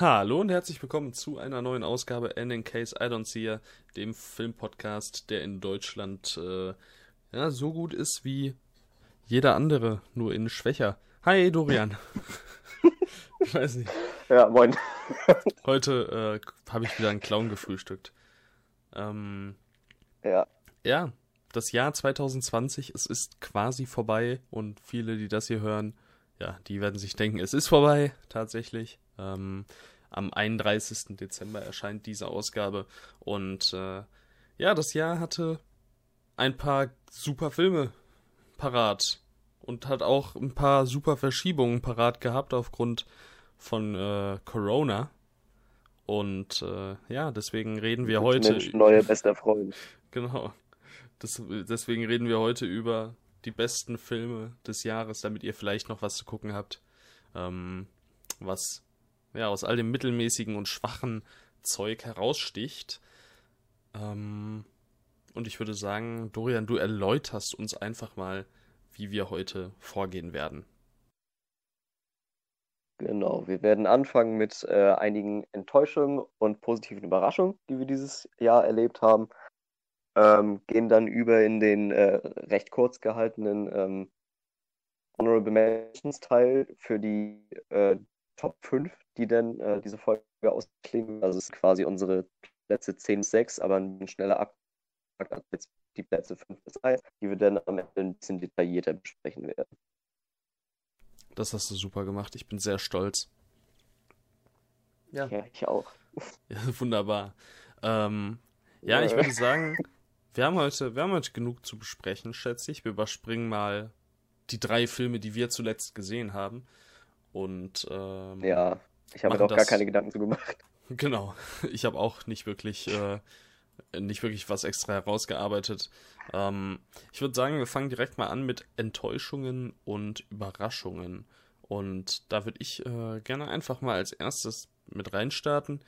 Hallo und herzlich willkommen zu einer neuen Ausgabe N in Case I Don't See Ya, dem Filmpodcast, der in Deutschland äh, ja, so gut ist wie jeder andere, nur in schwächer. Hi Dorian. ich weiß nicht. Ja, moin. Heute äh, habe ich wieder einen Clown gefrühstückt. Ähm, ja. Ja, das Jahr 2020, es ist quasi vorbei und viele, die das hier hören, ja, die werden sich denken, es ist vorbei, tatsächlich. Ähm, am 31. Dezember erscheint diese Ausgabe und äh, ja, das Jahr hatte ein paar super Filme parat und hat auch ein paar super Verschiebungen parat gehabt aufgrund von äh, Corona. Und äh, ja, deswegen reden wir heute. Mensch, neue bester Freund. Genau. Das, deswegen reden wir heute über die besten Filme des Jahres, damit ihr vielleicht noch was zu gucken habt. Ähm, was ja aus all dem mittelmäßigen und schwachen Zeug heraussticht. Ähm, und ich würde sagen, Dorian, du erläuterst uns einfach mal, wie wir heute vorgehen werden. Genau, wir werden anfangen mit äh, einigen Enttäuschungen und positiven Überraschungen, die wir dieses Jahr erlebt haben. Ähm, gehen dann über in den äh, recht kurz gehaltenen ähm, Honorable Mentions Teil für die äh, Top 5, die dann äh, diese Folge ausklingen. Also es ist quasi unsere Plätze 10 bis 6, aber ein schneller Ab als die Plätze 5 bis 1, die wir dann am Ende ein bisschen detaillierter besprechen werden. Das hast du super gemacht. Ich bin sehr stolz. Ja, ja ich auch. Ja, wunderbar. Ähm, ja, ich würde sagen, wir haben, heute, wir haben heute genug zu besprechen, schätze ich. Wir überspringen mal die drei Filme, die wir zuletzt gesehen haben. Und ähm, ja, ich habe mir auch das... gar keine Gedanken zu gemacht. Genau, ich habe auch nicht wirklich äh, nicht wirklich was extra herausgearbeitet. Ähm, ich würde sagen, wir fangen direkt mal an mit Enttäuschungen und Überraschungen. Und da würde ich äh, gerne einfach mal als erstes mit reinstarten.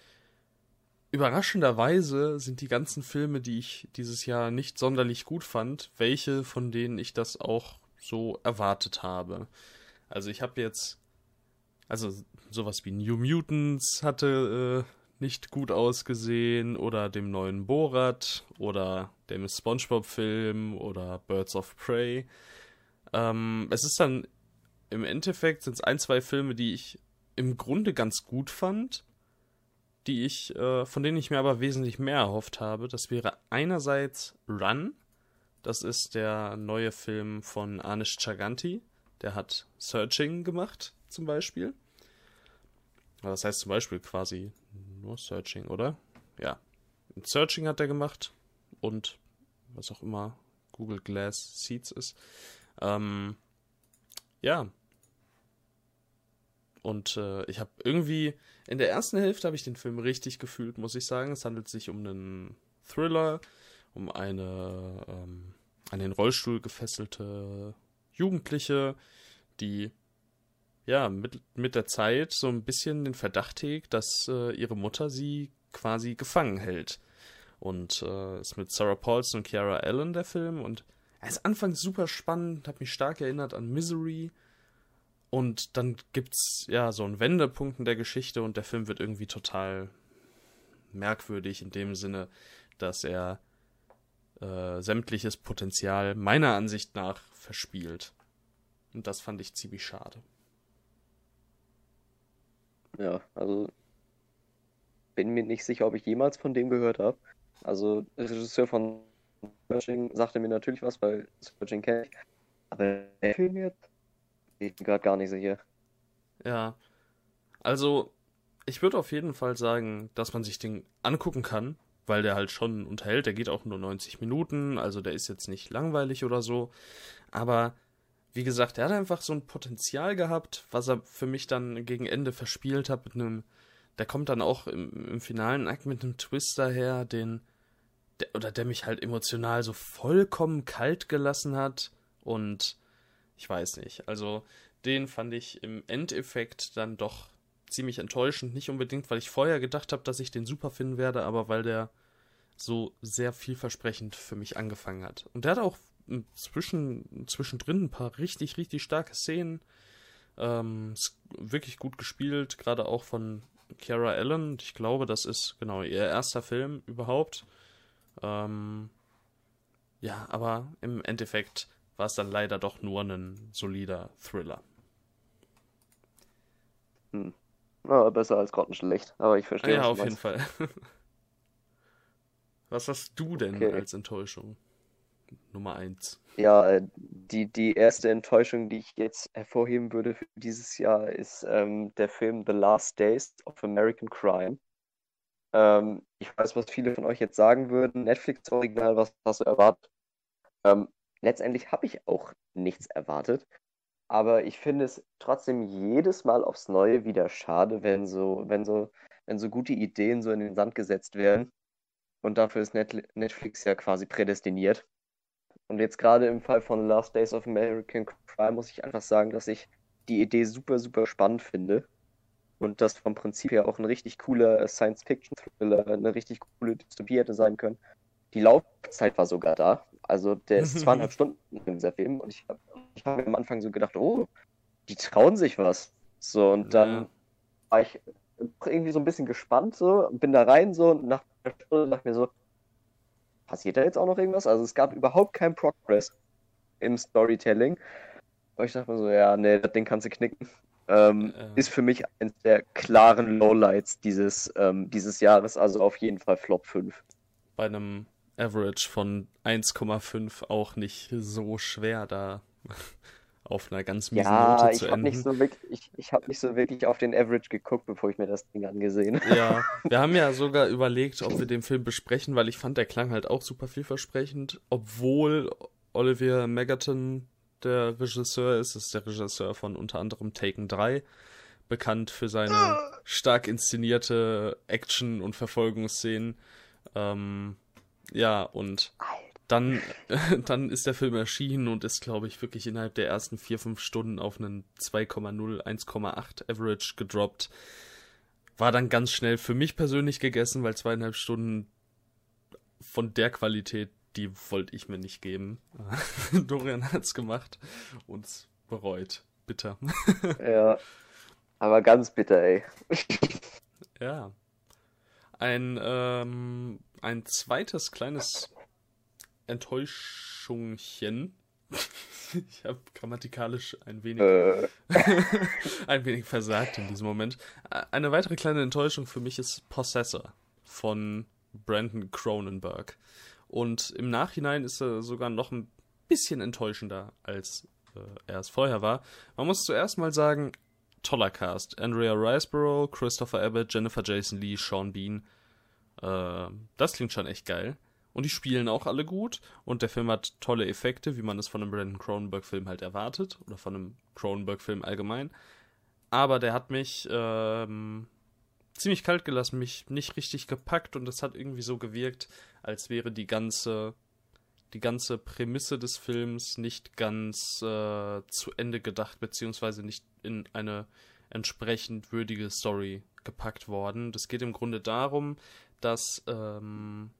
Überraschenderweise sind die ganzen Filme, die ich dieses Jahr nicht sonderlich gut fand, welche von denen ich das auch so erwartet habe. Also ich habe jetzt, also sowas wie New Mutants hatte äh, nicht gut ausgesehen oder dem neuen Borat oder dem SpongeBob-Film oder Birds of Prey. Ähm, es ist dann im Endeffekt sind es ein, zwei Filme, die ich im Grunde ganz gut fand, die ich, äh, von denen ich mir aber wesentlich mehr erhofft habe. Das wäre einerseits Run. Das ist der neue Film von Anish Chaganti. Der hat Searching gemacht, zum Beispiel. Das heißt zum Beispiel quasi nur Searching, oder? Ja. Searching hat er gemacht und was auch immer Google Glass Seeds ist. Ähm, ja. Und äh, ich habe irgendwie in der ersten Hälfte habe ich den Film richtig gefühlt, muss ich sagen. Es handelt sich um einen Thriller, um eine ähm, an den Rollstuhl gefesselte Jugendliche, die ja, mit, mit der Zeit so ein bisschen den Verdacht hegt, dass äh, ihre Mutter sie quasi gefangen hält. Und äh, ist mit Sarah Paulson und Kiara Allen der Film und er ist anfangs super spannend, hat mich stark erinnert an Misery. Und dann gibt's ja so einen Wendepunkt in der Geschichte und der Film wird irgendwie total merkwürdig in dem Sinne, dass er äh, sämtliches Potenzial meiner Ansicht nach verspielt. Und das fand ich ziemlich schade. Ja, also bin mir nicht sicher, ob ich jemals von dem gehört habe. Also Regisseur von Searching sagte mir natürlich was, weil Searching kenne ich. Aber der Film jetzt, ich bin gerade gar nicht sicher. Ja, also ich würde auf jeden Fall sagen, dass man sich den angucken kann, weil der halt schon unterhält. Der geht auch nur 90 Minuten, also der ist jetzt nicht langweilig oder so. Aber wie gesagt, er hat einfach so ein Potenzial gehabt, was er für mich dann gegen Ende verspielt hat mit einem, der kommt dann auch im, im finalen Akt mit einem Twist daher, den, der, oder der mich halt emotional so vollkommen kalt gelassen hat und ich weiß nicht, also den fand ich im Endeffekt dann doch ziemlich enttäuschend, nicht unbedingt, weil ich vorher gedacht habe, dass ich den super finden werde, aber weil der so sehr vielversprechend für mich angefangen hat. Und der hat auch zwischen, zwischendrin ein paar richtig, richtig starke Szenen. Ähm, wirklich gut gespielt, gerade auch von Kiara Allen. Ich glaube, das ist genau ihr erster Film überhaupt. Ähm, ja, aber im Endeffekt war es dann leider doch nur ein solider Thriller. Hm. Na, besser als grottenschlecht, aber ich verstehe. Ja, auf jeden Fall. Was hast du denn okay. als Enttäuschung? Nummer eins. Ja, äh, die, die erste Enttäuschung, die ich jetzt hervorheben würde für dieses Jahr, ist ähm, der Film The Last Days of American Crime. Ähm, ich weiß, was viele von euch jetzt sagen würden. Netflix-Original, was hast du erwartet? Ähm, letztendlich habe ich auch nichts erwartet. Aber ich finde es trotzdem jedes Mal aufs Neue wieder schade, wenn so, wenn so, wenn so gute Ideen so in den Sand gesetzt werden. Und dafür ist Netflix ja quasi prädestiniert. Und jetzt gerade im Fall von Last Days of American Crime muss ich einfach sagen, dass ich die Idee super, super spannend finde. Und das vom Prinzip her auch ein richtig cooler Science-Fiction-Thriller, eine richtig coole Dystopie hätte sein können. Die Laufzeit war sogar da. Also der ist zweieinhalb Stunden in dieser Film. Und ich habe hab am Anfang so gedacht, oh, die trauen sich was. So, und dann ja. war ich irgendwie so ein bisschen gespannt so und bin da rein so und nach einer Stunde dachte ich mir so, passiert da jetzt auch noch irgendwas? Also es gab überhaupt keinen Progress im Storytelling. Aber ich dachte mir so, ja, nee, das Ding kannst du knicken. Ähm, äh. Ist für mich eines der klaren Lowlights dieses, ähm, dieses Jahres, also auf jeden Fall Flop 5. Bei einem Average von 1,5 auch nicht so schwer, da auf einer ganz miesen ja, Note zu enden. Nicht so wirklich, ich ich habe nicht so wirklich auf den Average geguckt, bevor ich mir das Ding angesehen habe. Ja, wir haben ja sogar überlegt, ob wir den Film besprechen, weil ich fand, der klang halt auch super vielversprechend, obwohl Olivier Megaton der Regisseur ist. Ist der Regisseur von unter anderem Taken 3, bekannt für seine stark inszenierte Action- und Verfolgungsszenen. Ähm, ja, und dann, dann ist der Film erschienen und ist, glaube ich, wirklich innerhalb der ersten vier, fünf Stunden auf einen 2,0, 1,8 Average gedroppt. War dann ganz schnell für mich persönlich gegessen, weil zweieinhalb Stunden von der Qualität, die wollte ich mir nicht geben. Dorian hat's gemacht und bereut. Bitter. ja. Aber ganz bitter, ey. ja. Ein, ähm, ein zweites kleines Enttäuschungchen. ich habe grammatikalisch ein wenig, äh. ein wenig versagt in diesem Moment. Eine weitere kleine Enttäuschung für mich ist Possessor von Brandon Cronenberg. Und im Nachhinein ist er sogar noch ein bisschen enttäuschender, als äh, er es vorher war. Man muss zuerst mal sagen, toller Cast. Andrea Riseborough, Christopher Abbott, Jennifer Jason Lee, Sean Bean. Äh, das klingt schon echt geil. Und die spielen auch alle gut. Und der Film hat tolle Effekte, wie man es von einem Brandon Cronenberg-Film halt erwartet. Oder von einem Cronenberg-Film allgemein. Aber der hat mich ähm, ziemlich kalt gelassen, mich nicht richtig gepackt. Und es hat irgendwie so gewirkt, als wäre die ganze, die ganze Prämisse des Films nicht ganz äh, zu Ende gedacht, beziehungsweise nicht in eine entsprechend würdige Story gepackt worden. Das geht im Grunde darum, dass ähm,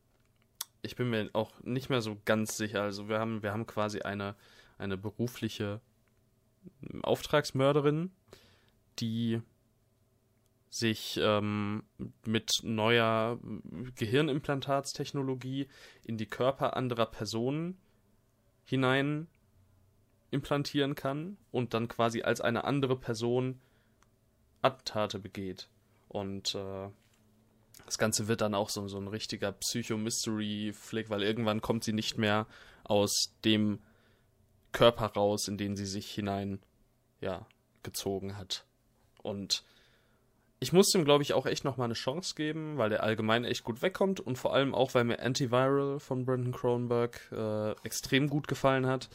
ich bin mir auch nicht mehr so ganz sicher. Also wir haben, wir haben quasi eine, eine berufliche Auftragsmörderin, die sich ähm, mit neuer Gehirnimplantatstechnologie in die Körper anderer Personen hinein implantieren kann und dann quasi als eine andere Person Attentate begeht. Und äh, das Ganze wird dann auch so, so ein richtiger Psycho-Mystery-Flick, weil irgendwann kommt sie nicht mehr aus dem Körper raus, in den sie sich hinein, ja, gezogen hat. Und ich muss dem, glaube ich, auch echt nochmal eine Chance geben, weil der allgemein echt gut wegkommt und vor allem auch, weil mir Antiviral von Brandon Cronenberg äh, extrem gut gefallen hat.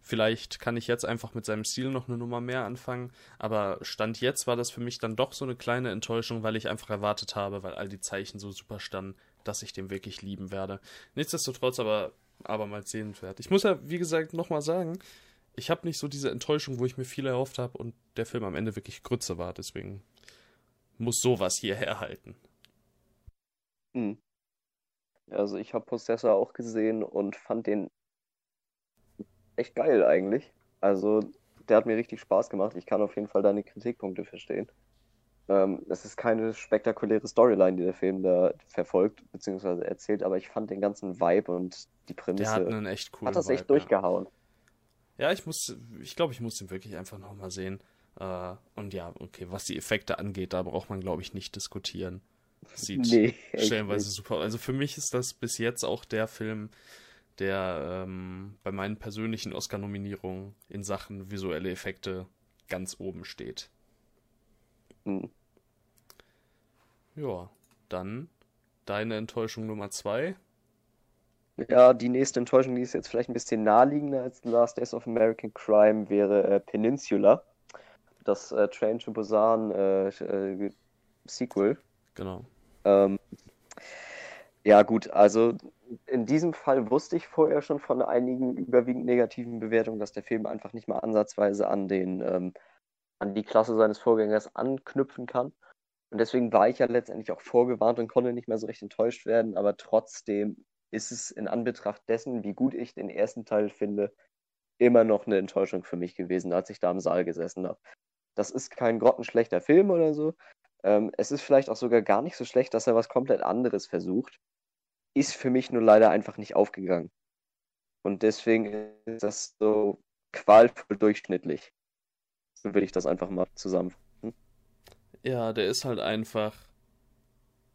Vielleicht kann ich jetzt einfach mit seinem Stil noch eine Nummer mehr anfangen, aber Stand jetzt war das für mich dann doch so eine kleine Enttäuschung, weil ich einfach erwartet habe, weil all die Zeichen so super standen, dass ich den wirklich lieben werde. Nichtsdestotrotz aber abermals sehenswert. Ich muss ja, wie gesagt, nochmal sagen, ich habe nicht so diese Enttäuschung, wo ich mir viel erhofft habe und der Film am Ende wirklich Grütze war, deswegen muss sowas hierher halten. Hm. Also ich habe Possessor auch gesehen und fand den echt geil eigentlich. Also, der hat mir richtig Spaß gemacht. Ich kann auf jeden Fall deine Kritikpunkte verstehen. Ähm, es ist keine spektakuläre Storyline, die der Film da verfolgt, beziehungsweise erzählt, aber ich fand den ganzen Vibe und die Prämisse. Der hat einen echt coolen hat das echt Vibe, ja. durchgehauen. Ja, ich muss, ich glaube, ich muss den wirklich einfach nochmal sehen. Äh, und ja, okay, was die Effekte angeht, da braucht man, glaube ich, nicht diskutieren. Sieht Nee, stellenweise nicht. super. aus. Also für mich ist das bis jetzt auch der Film, der ähm, bei meinen persönlichen Oscar-Nominierungen in Sachen visuelle Effekte ganz oben steht. Hm. Ja, dann deine Enttäuschung Nummer zwei. Ja, die nächste Enttäuschung, die ist jetzt vielleicht ein bisschen naheliegender als The Last Days of American Crime, wäre äh, Peninsula. Das äh, Train to Busan äh, äh, Sequel. Genau. Ähm, ja, gut, also in diesem Fall wusste ich vorher schon von einigen überwiegend negativen Bewertungen, dass der Film einfach nicht mal ansatzweise an den, ähm, an die Klasse seines Vorgängers anknüpfen kann. Und deswegen war ich ja letztendlich auch vorgewarnt und konnte nicht mehr so recht enttäuscht werden, aber trotzdem ist es in Anbetracht dessen, wie gut ich den ersten Teil finde, immer noch eine Enttäuschung für mich gewesen, als ich da im Saal gesessen habe. Das ist kein grottenschlechter Film oder so. Ähm, es ist vielleicht auch sogar gar nicht so schlecht, dass er was komplett anderes versucht. Ist für mich nur leider einfach nicht aufgegangen. Und deswegen ist das so qualvoll durchschnittlich. So würde ich das einfach mal zusammenfassen. Ja, der ist halt einfach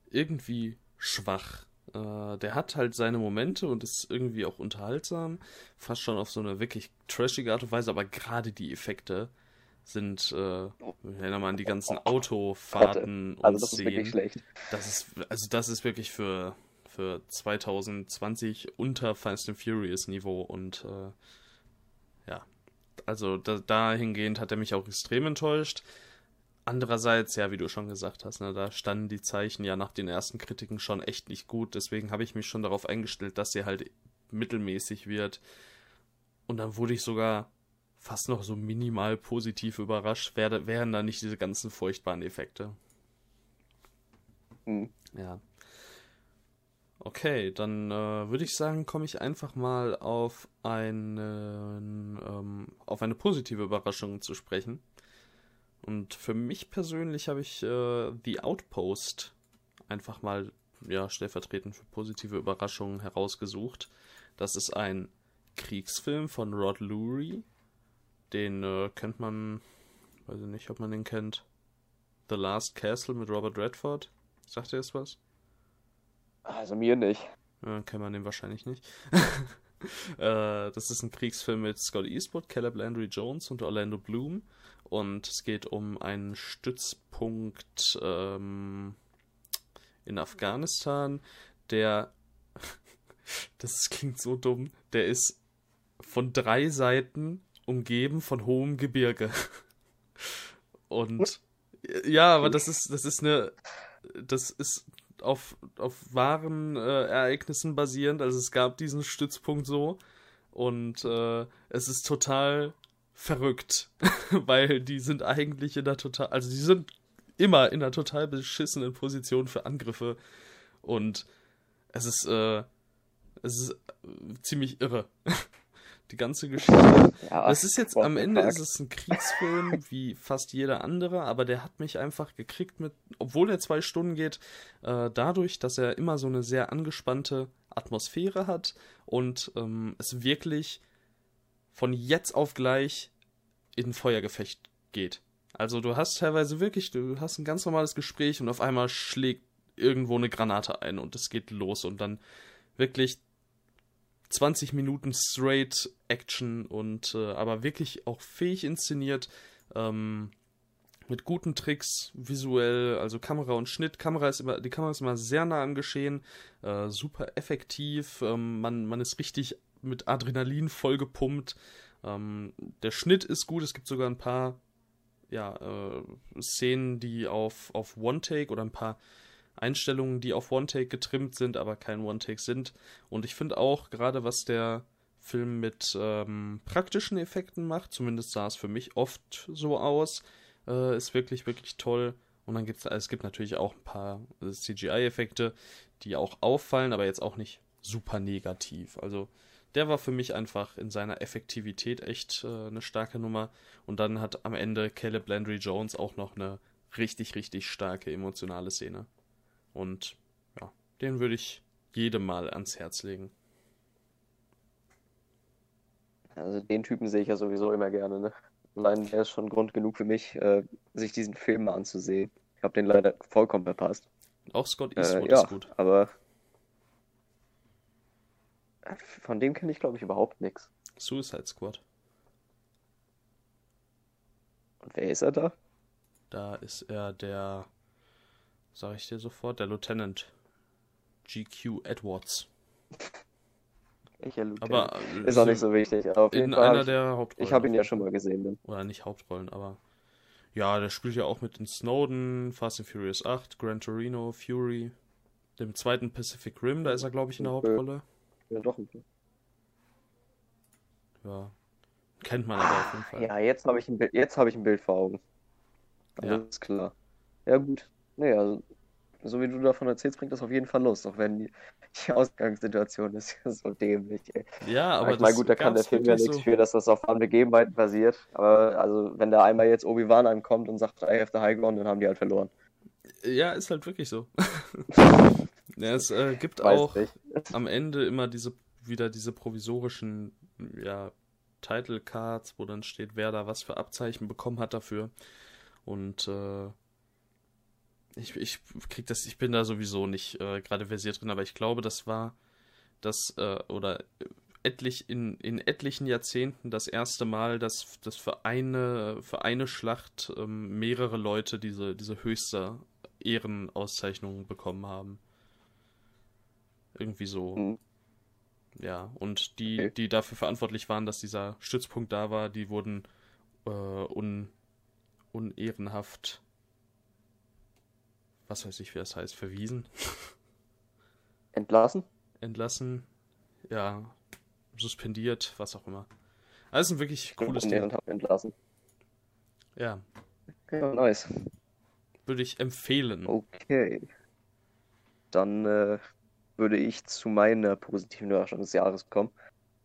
irgendwie schwach. Äh, der hat halt seine Momente und ist irgendwie auch unterhaltsam. Fast schon auf so eine wirklich trashige Art und Weise, aber gerade die Effekte sind, äh, ich erinnere mal an die ganzen Autofahrten und Also das ist wirklich Szenen. schlecht. Das ist, also das ist wirklich für, für 2020 unter Fast and Furious Niveau und äh, ja, also da, dahingehend hat er mich auch extrem enttäuscht. Andererseits, ja, wie du schon gesagt hast, ne, da standen die Zeichen ja nach den ersten Kritiken schon echt nicht gut. Deswegen habe ich mich schon darauf eingestellt, dass sie halt mittelmäßig wird. Und dann wurde ich sogar fast noch so minimal positiv überrascht, wäre, wären da nicht diese ganzen furchtbaren Effekte. Hm. Ja. Okay, dann äh, würde ich sagen, komme ich einfach mal auf einen, ähm, auf eine positive Überraschung zu sprechen. Und für mich persönlich habe ich äh, The Outpost einfach mal ja, stellvertretend für positive Überraschungen herausgesucht. Das ist ein Kriegsfilm von Rod Lurie. Den äh, kennt man, weiß ich nicht, ob man den kennt. The Last Castle mit Robert Redford. Sagt ihr das was? Also mir nicht. Ja, kennt man den wahrscheinlich nicht. äh, das ist ein Kriegsfilm mit Scott Eastwood, Caleb Landry Jones und Orlando Bloom. Und es geht um einen Stützpunkt ähm, in Afghanistan, der. das klingt so dumm. Der ist von drei Seiten umgeben von hohem Gebirge. Und ja, aber das ist, das ist eine, das ist auf, auf wahren äh, Ereignissen basierend. Also es gab diesen Stützpunkt so und äh, es ist total verrückt, weil die sind eigentlich in der total, also die sind immer in einer total beschissenen Position für Angriffe und es ist, äh, es ist ziemlich irre. Die ganze Geschichte. Ja, Es ist jetzt am Ende ist es ein Kriegsfilm wie fast jeder andere, aber der hat mich einfach gekriegt mit, obwohl er zwei Stunden geht, äh, dadurch, dass er immer so eine sehr angespannte Atmosphäre hat und ähm, es wirklich von jetzt auf gleich in Feuergefecht geht. Also du hast teilweise wirklich, du hast ein ganz normales Gespräch und auf einmal schlägt irgendwo eine Granate ein und es geht los und dann wirklich 20 Minuten straight Action und äh, aber wirklich auch fähig inszeniert, ähm, mit guten Tricks, visuell, also Kamera und Schnitt. Kamera ist immer, die Kamera ist immer sehr nah am Geschehen, äh, super effektiv, ähm, man, man ist richtig mit Adrenalin vollgepumpt. Ähm, der Schnitt ist gut, es gibt sogar ein paar ja, äh, Szenen, die auf, auf One-Take oder ein paar Einstellungen, die auf One-Take getrimmt sind, aber kein One-Take sind. Und ich finde auch, gerade was der Film mit ähm, praktischen Effekten macht, zumindest sah es für mich oft so aus, äh, ist wirklich, wirklich toll. Und dann gibt es, es gibt natürlich auch ein paar äh, CGI-Effekte, die auch auffallen, aber jetzt auch nicht super negativ. Also der war für mich einfach in seiner Effektivität echt äh, eine starke Nummer. Und dann hat am Ende Caleb Landry Jones auch noch eine richtig, richtig starke emotionale Szene. Und ja, den würde ich jedem mal ans Herz legen. Also den Typen sehe ich ja sowieso immer gerne, ne? Allein der ist schon Grund genug für mich, äh, sich diesen Film mal anzusehen. Ich habe den leider vollkommen verpasst. Auch Scott Eastwood äh, ja, ist gut. Aber von dem kenne ich, glaube ich, überhaupt nichts. Suicide Squad. Und wer ist er da? Da ist er der, sag ich dir sofort, der Lieutenant. GQ Edwards. Welcher Lieutenant? Aber äh, ist auch nicht so wichtig. Aber auf in einer hab der Hauptrollen. ich habe ihn ja schon mal gesehen. Dann. Oder nicht Hauptrollen, aber ja, der spielt ja auch mit in Snowden, Fast and Furious 8, Gran Torino, Fury, dem zweiten Pacific Rim, da ist er, glaube ich, in der Hauptrolle. Ja, doch. ein bisschen. Ja. Kennt man aber auf jeden Fall. Ja, jetzt habe ich, ein Bild- jetzt hab ich ein Bild vor Augen. Ja. Alles klar. Ja, gut. Nee, also, so wie du davon erzählst, bringt das auf jeden Fall Lust, auch wenn die, die Ausgangssituation ist ja so dämlich, ey. Ja, aber ich meine, gut, da kann der Film ja nichts so. für, dass das auf wahren Begebenheiten basiert. Aber also, wenn da einmal jetzt Obi-Wan ankommt und sagt, I have the high ground, dann haben die halt verloren. Ja, ist halt wirklich so. ja, es äh, gibt Weiß auch nicht. am Ende immer diese wieder diese provisorischen ja, Title Cards, wo dann steht, wer da was für Abzeichen bekommen hat dafür. Und äh, ich, ich krieg das, ich bin da sowieso nicht äh, gerade versiert drin, aber ich glaube, das war das äh, oder etlich in, in etlichen Jahrzehnten das erste Mal, dass, dass für eine für eine Schlacht ähm, mehrere Leute diese diese höchste Ehrenauszeichnung bekommen haben. Irgendwie so. Mhm. Ja, und die, Okay. die dafür verantwortlich waren, dass dieser Stützpunkt da war, die wurden äh, un, unehrenhaft, was weiß ich, wie das heißt, verwiesen, Entlassen? entlassen, ja, suspendiert, was auch immer. Also ein wirklich cooles Ding. und hab entlassen. Ja, Ja, nice. würde ich empfehlen. Okay. Dann äh, würde ich zu meiner positiven Überraschung des Jahres kommen.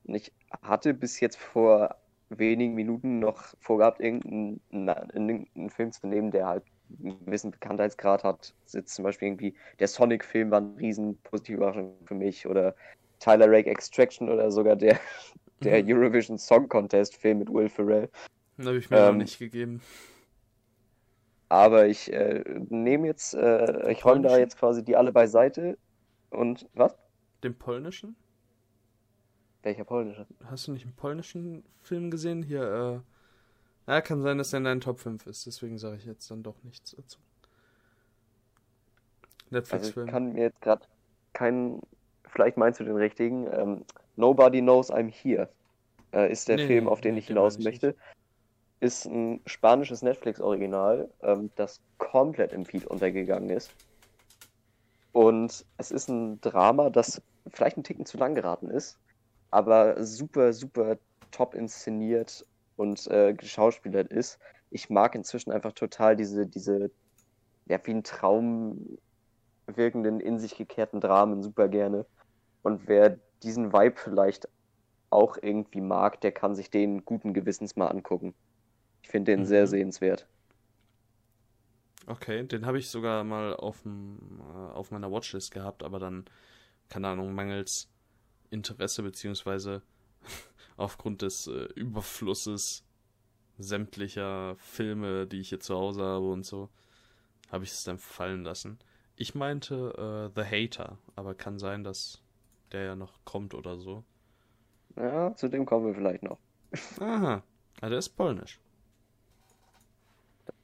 Und ich hatte bis jetzt vor wenigen Minuten noch vorgehabt, irgendeinen, irgendeinen Film zu nehmen, der halt einen gewissen Bekanntheitsgrad hat. Jetzt zum Beispiel irgendwie der Sonic-Film war eine riesen positive Überraschung für mich oder Tyler Rake Extraction oder sogar der, der Mhm. Eurovision Song Contest-Film mit Will Ferrell. Habe ich mir noch Ähm, nicht gegeben. Aber ich äh, nehme jetzt, äh, ich räume da jetzt quasi die alle beiseite. Und was? Den polnischen? Welcher polnische? Hast du nicht einen polnischen Film gesehen? Hier, äh. Ja, kann sein, dass der in deinen Top 5 ist, deswegen sage ich jetzt dann doch nichts dazu. Also ich Netflix-Film. kann mir jetzt gerade keinen, vielleicht meinst du den richtigen. Ähm, Nobody Knows I'm Here äh, ist der Nee, Film, auf den nee, ich hinaus ich möchte. Ist ein spanisches Netflix-Original, ähm, das komplett im Feed untergegangen ist. Und es ist ein Drama, das vielleicht einen Ticken zu lang geraten ist, aber super, super top inszeniert und äh, geschauspielert ist. Ich mag inzwischen einfach total diese, diese, ja, wie ein Traum wirkenden, in sich gekehrten Dramen super gerne. Und wer diesen Vibe vielleicht auch irgendwie mag, der kann sich den guten Gewissens mal angucken. Ich finde den sehr Mhm. sehenswert. Okay, den habe ich sogar mal auf, dem, äh, auf meiner Watchlist gehabt, aber dann, keine Ahnung, mangels Interesse beziehungsweise aufgrund des äh, Überflusses sämtlicher Filme, die ich hier zu Hause habe und so, habe ich es dann fallen lassen. Ich meinte äh, The Hater, aber kann sein, dass der ja noch kommt oder so. Ja, zu dem kommen wir vielleicht noch. Aha, ah, der ist polnisch.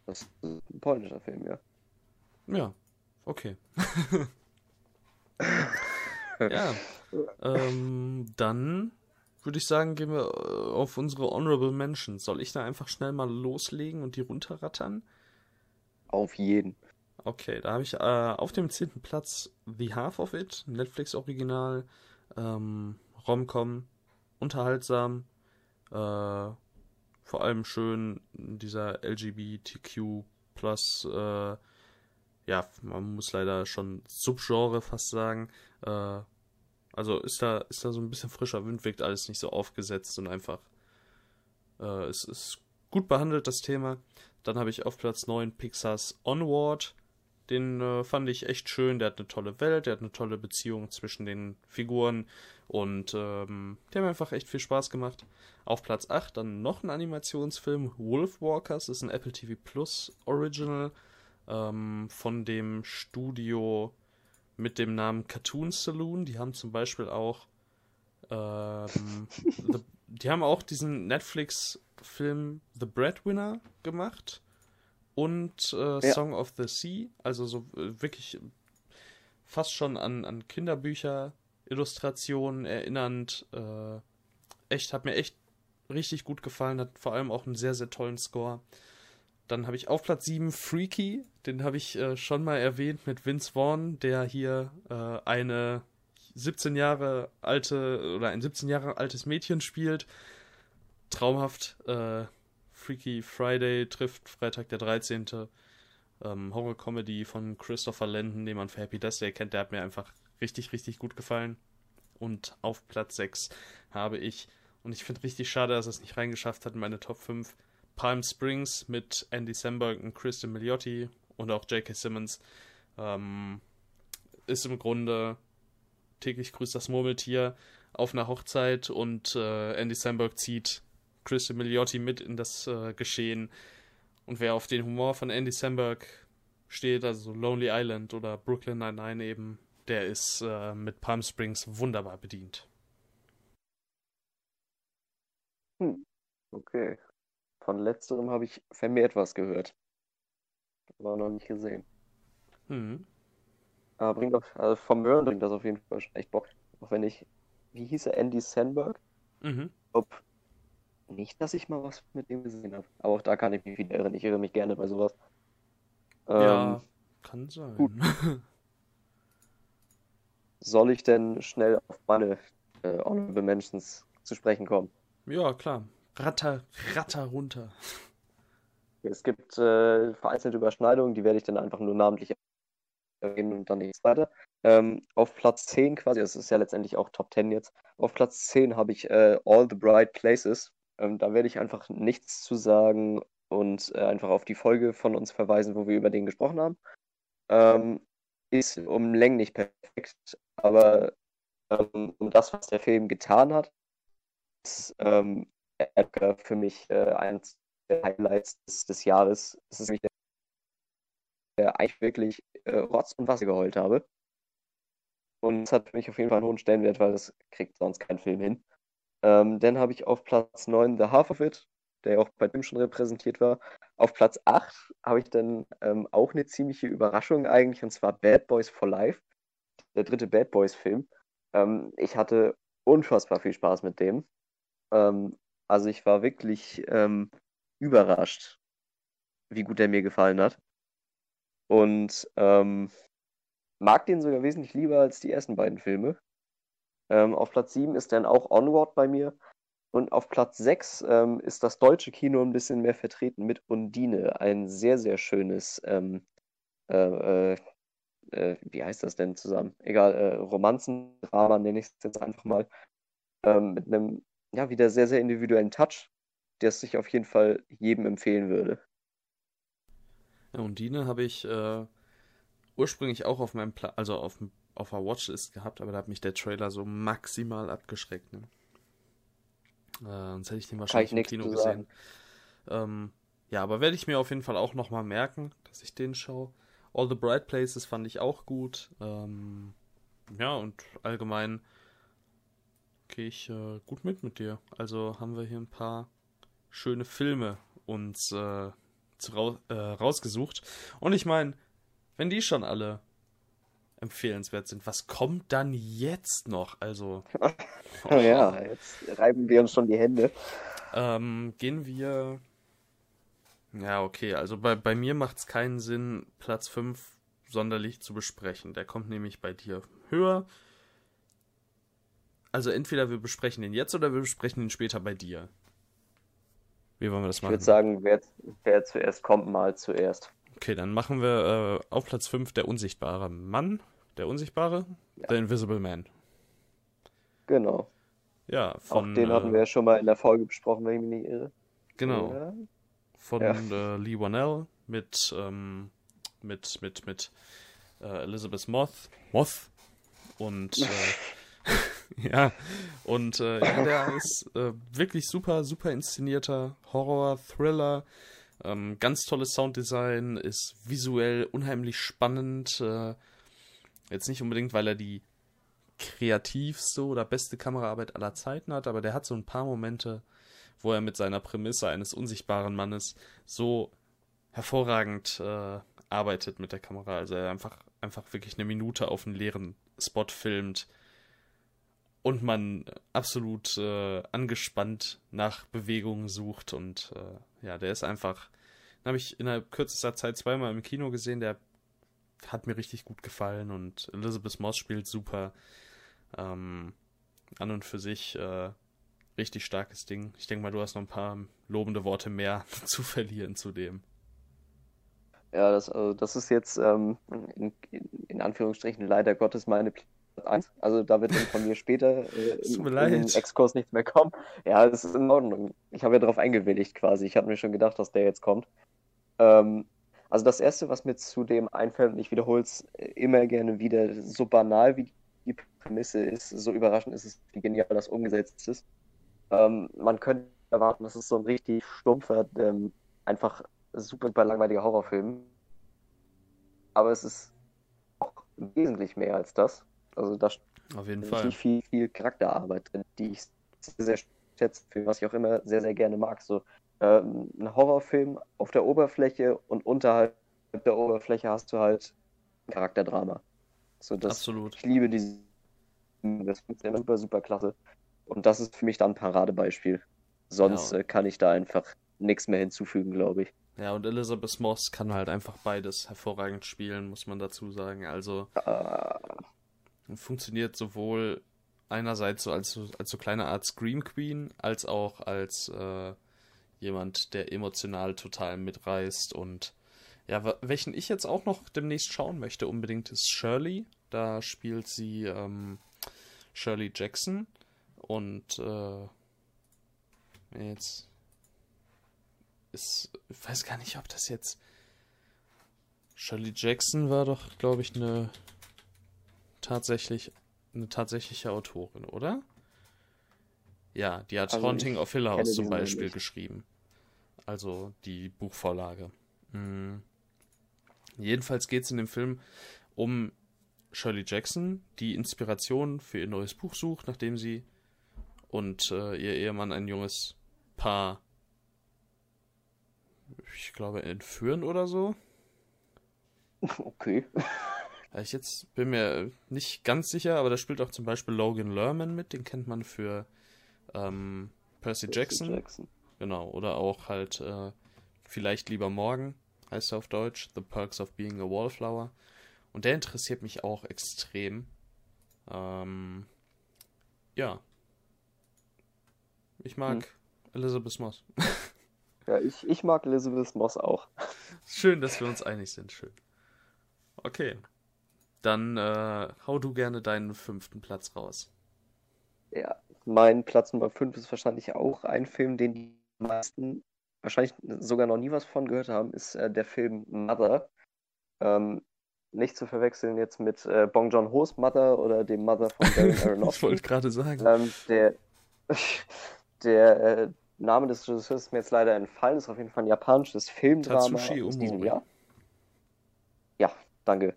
Das ist ein polnischer Film, ja. Ja, okay. ja, ähm, dann würde ich sagen, gehen wir äh, auf unsere Honorable Mentions. Soll ich da einfach schnell mal loslegen und die runterrattern? Auf jeden. Okay, da habe ich äh, auf dem zehnten Platz The Half of It, Netflix-Original, ähm, Rom-Com, unterhaltsam, äh, vor allem schön dieser LGBTQ plus, äh, ja, man muss leider schon Subgenre fast sagen, äh, also ist da, ist da so ein bisschen frischer Wind, wirkt alles nicht so aufgesetzt und einfach, äh, es ist gut behandelt, das Thema. Dann habe ich auf Platz 9 Pixars Onward. Den äh, fand ich echt schön. Der hat eine tolle Welt, der hat eine tolle Beziehung zwischen den Figuren und ähm, der hat mir einfach echt viel Spaß gemacht. Auf Platz 8 dann noch ein Animationsfilm, Wolfwalkers, ist ein Apple TV Plus Original ähm, von dem Studio mit dem Namen Cartoon Saloon. Die haben zum Beispiel auch ähm, the, die haben auch diesen Netflix-Film The Breadwinner gemacht und äh, ja. Song of the Sea, also so äh, wirklich fast schon an, an Kinderbücher, Illustrationen erinnernd. Äh, echt, hat mir echt richtig gut gefallen, hat vor allem auch einen sehr, sehr tollen Score. Dann habe ich auf Platz 7 Freaky, den habe ich äh, schon mal erwähnt mit Vince Vaughn, der hier äh, eine 17 Jahre alte oder ein 17 Jahre altes Mädchen spielt. Traumhaft. Äh, Freaky Friday trifft Freitag der 13. Ähm, Horror-Comedy von Christopher Landon, den man für Happy Death Day kennt. Der hat mir einfach richtig, richtig gut gefallen. Und auf Platz 6 habe ich, und ich finde richtig schade, dass es nicht reingeschafft hat in meine Top 5, Palm Springs mit Andy Samberg und Kristen Milioti und auch J.K. Simmons. Ähm, ist im Grunde täglich grüßt das Murmeltier auf einer Hochzeit und äh, Andy Samberg zieht Chris Miliotti mit in das äh, Geschehen. Und wer auf den Humor von Andy Samberg steht, also Lonely Island oder Brooklyn Nine-Nine eben, der ist äh, mit Palm Springs wunderbar bedient. Hm. Okay. Von letzterem habe ich vermehrt was gehört. Aber noch nicht gesehen. Hm. Aber bringt auch, also vom Hören bringt das auf jeden Fall echt Bock. Auch wenn ich, wie hieß er, Andy Sandberg? Mhm. Ob nicht, dass ich mal was mit dem gesehen habe. Aber auch da kann ich mich wieder irren. Ich irre mich gerne bei sowas. Ja, ähm, kann sein. Gut. Soll ich denn schnell auf meine äh, Honorable Mentions zu sprechen kommen? Ja, klar. Ratter, ratter runter. Es gibt äh, vereinzelte Überschneidungen, die werde ich dann einfach nur namentlich erwähnen und dann nichts weiter. Ähm, auf Platz 10 quasi, das ist ja letztendlich auch Top 10 jetzt, auf Platz 10 habe ich äh, All the Bright Places ähm, da werde ich einfach nichts zu sagen und äh, einfach auf die Folge von uns verweisen, wo wir über den gesprochen haben. Ähm, ist um Längen nicht perfekt, aber ähm, um das, was der Film getan hat, ist ähm, für mich äh, eines der Highlights des, des Jahres. Es ist nämlich der, der eigentlich wirklich äh, Rotz und Wasser geheult habe. Und es hat für mich auf jeden Fall einen hohen Stellenwert, weil das kriegt sonst kein Film hin. Ähm, dann habe ich auf Platz 9 The Half of It, der ja auch bei dem schon repräsentiert war. Auf Platz 8 habe ich dann ähm, auch eine ziemliche Überraschung eigentlich, und zwar Bad Boys for Life, der dritte Bad Boys-Film. Ähm, ich hatte unfassbar viel Spaß mit dem. Ähm, also ich war wirklich ähm, überrascht, wie gut der mir gefallen hat. Und ähm, mag den sogar wesentlich lieber als die ersten beiden Filme. Ähm, auf Platz 7 ist dann auch Onward bei mir. Und auf Platz 6 ähm, ist das deutsche Kino ein bisschen mehr vertreten mit Undine. Ein sehr, sehr schönes, ähm, äh, äh, äh, wie heißt das denn zusammen? Egal, äh, Romanzendrama nenne ich es jetzt einfach mal. Ähm, mit einem, ja, wieder sehr, sehr individuellen Touch, der es sich auf jeden Fall jedem empfehlen würde. Ja, Undine habe ich äh, ursprünglich auch auf meinem Pla also auf auf der Watchlist gehabt, aber da hat mich der Trailer so maximal abgeschreckt. Ne? Äh, sonst hätte ich den wahrscheinlich im Kino gesehen. Ähm, ja, aber werde ich mir auf jeden Fall auch nochmal merken, dass ich den schaue. All the Bright Places fand ich auch gut. Ähm, ja, und allgemein gehe ich äh, gut mit mit dir. Also haben wir hier ein paar schöne Filme uns äh, zu, äh, rausgesucht. Und ich meine, wenn die schon alle empfehlenswert sind. Was kommt dann jetzt noch? Also. oh ja, jetzt reiben wir uns schon die Hände. Ähm, gehen wir. Ja, okay. Also bei, bei mir macht es keinen Sinn, Platz 5 sonderlich zu besprechen. Der kommt nämlich bei dir höher. Also entweder wir besprechen den jetzt oder wir besprechen ihn später bei dir. Wie wollen wir das machen? Ich würde sagen, wer, wer zuerst kommt, mal zuerst. Okay, dann machen wir äh, auf Platz 5 der unsichtbare Mann der Unsichtbare? Ja. The Invisible Man. Genau. Ja, von. Auch den hatten wir ja schon mal in der Folge besprochen, wenn ich mich nicht irre. Genau. Ja. von ja. äh, Lee Wanell mit, ähm, mit, mit, mit äh, Elizabeth Moth. Moth. Und äh, ja, und äh, ja, der ist äh, wirklich super, super inszenierter Horror, Thriller. Ähm, ganz tolles Sounddesign, ist visuell unheimlich spannend. Äh, jetzt nicht unbedingt, weil er die kreativste oder beste Kameraarbeit aller Zeiten hat, aber der hat so ein paar Momente, wo er mit seiner Prämisse eines unsichtbaren Mannes so hervorragend äh, arbeitet mit der Kamera. Also er einfach, einfach wirklich eine Minute auf einen leeren Spot filmt und man absolut äh, angespannt nach Bewegungen sucht und äh, ja, der ist einfach, den habe ich innerhalb kürzester Zeit zweimal im Kino gesehen, der hat mir richtig gut gefallen und Elizabeth Moss spielt super. Ähm, an und für sich äh, richtig starkes Ding. Ich denke mal, du hast noch ein paar lobende Worte mehr zu verlieren zu dem. Ja, das, also das ist jetzt ähm, in, in, Anführungsstrichen leider Gottes meine 1. Also da wird dann von mir später äh, den Exkurs nichts mehr kommen. Ja, das ist in Ordnung. Ich habe ja darauf eingewilligt quasi. Ich habe mir schon gedacht, dass der jetzt kommt. Ähm, also das Erste, was mir zu dem einfällt, und ich wiederhole es immer gerne wieder, so banal wie die Prämisse ist, so überraschend ist es, wie genial das umgesetzt ist. Ähm, man könnte erwarten, das ist so ein richtig stumpfer, ähm, einfach super, super langweiliger Horrorfilm. Aber es ist auch wesentlich mehr als das. Also da Auf jeden Fall. viel, viel Charakterarbeit drin, die ich sehr, sehr schätze, für was ich auch immer sehr, sehr gerne mag. So ähm, ein Horrorfilm auf der Oberfläche und unterhalb der Oberfläche hast du halt Charakterdrama. So, das, Absolut. Ich liebe diese. Das ist immer super, super klasse. Und das ist für mich dann ein Paradebeispiel. Sonst ja. äh, kann ich da einfach nichts mehr hinzufügen, glaube ich. Ja, und Elizabeth Moss kann halt einfach beides hervorragend spielen, muss man dazu sagen. Also uh. Funktioniert sowohl einerseits so als, als so kleine Art Scream Queen, als auch als äh, jemand, der emotional total mitreißt. Und ja, welchen ich jetzt auch noch demnächst schauen möchte, unbedingt ist Shirley. Da spielt sie ähm, Shirley Jackson. Und äh, jetzt ist, ich weiß gar nicht, ob das jetzt Shirley Jackson war doch, glaube ich, eine tatsächlich eine tatsächliche Autorin, oder? Ja, die hat also Haunting of Hill House zum Beispiel geschrieben. Also die Buchvorlage. Mhm. Jedenfalls geht es in dem Film um Shirley Jackson, die Inspiration für ihr neues Buch sucht, nachdem sie und äh, ihr Ehemann ein junges Paar, ich glaube, entführen oder so. Okay. Ich jetzt bin mir nicht ganz sicher, aber da spielt auch zum Beispiel Logan Lerman mit, den kennt man für ähm, Percy, Percy Jackson. Jackson. Genau, oder auch halt äh, Vielleicht lieber morgen, heißt er auf Deutsch, The Perks of Being a Wallflower. Und der interessiert mich auch extrem. Ähm, ja. Ich mag hm. Elizabeth Moss. ja, ich, ich mag Elizabeth Moss auch. Schön, dass wir uns einig sind. Schön. Okay. Dann äh, hau du gerne deinen fünften Platz raus. Ja, mein Platz Nummer 5 ist wahrscheinlich auch ein Film, den die meisten wahrscheinlich sogar noch nie was von gehört haben, ist äh, der Film Mother. Ähm, nicht zu verwechseln jetzt mit äh, Bong Joon-ho's Mother oder dem Mother von Darren Aronofsky. ich wollte gerade sagen. Ähm, der der äh, Name des Regisseurs ist mir jetzt leider entfallen, ist auf jeden Fall ein japanisches Filmdrama aus diesem Jahr. Ja, danke.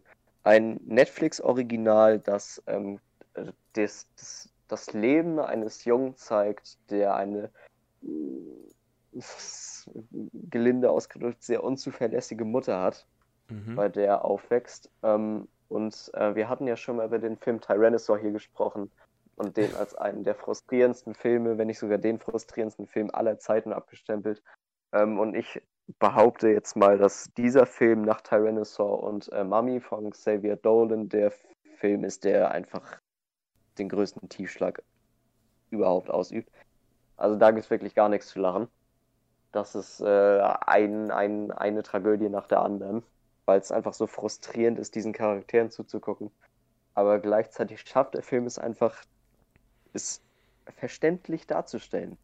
Ein Netflix-Original, das, ähm, das, das, das Leben eines Jungen zeigt, der eine gelinde ausgedrückt sehr unzuverlässige Mutter hat, mhm. bei der er aufwächst. Ähm, und äh, wir hatten ja schon mal über den Film Tyrannosaur hier gesprochen und den als einen der frustrierendsten Filme, wenn nicht sogar den frustrierendsten Film aller Zeiten abgestempelt. Ähm, und ich behaupte jetzt mal, dass dieser Film nach Tyrannosaur und äh, Mummy von Xavier Dolan der Film ist, der einfach den größten Tiefschlag überhaupt ausübt. Also da gibt es wirklich gar nichts zu lachen. Das ist äh, ein, ein, eine Tragödie nach der anderen, weil es einfach so frustrierend ist, diesen Charakteren zuzugucken. Aber gleichzeitig schafft der Film es einfach, es verständlich darzustellen.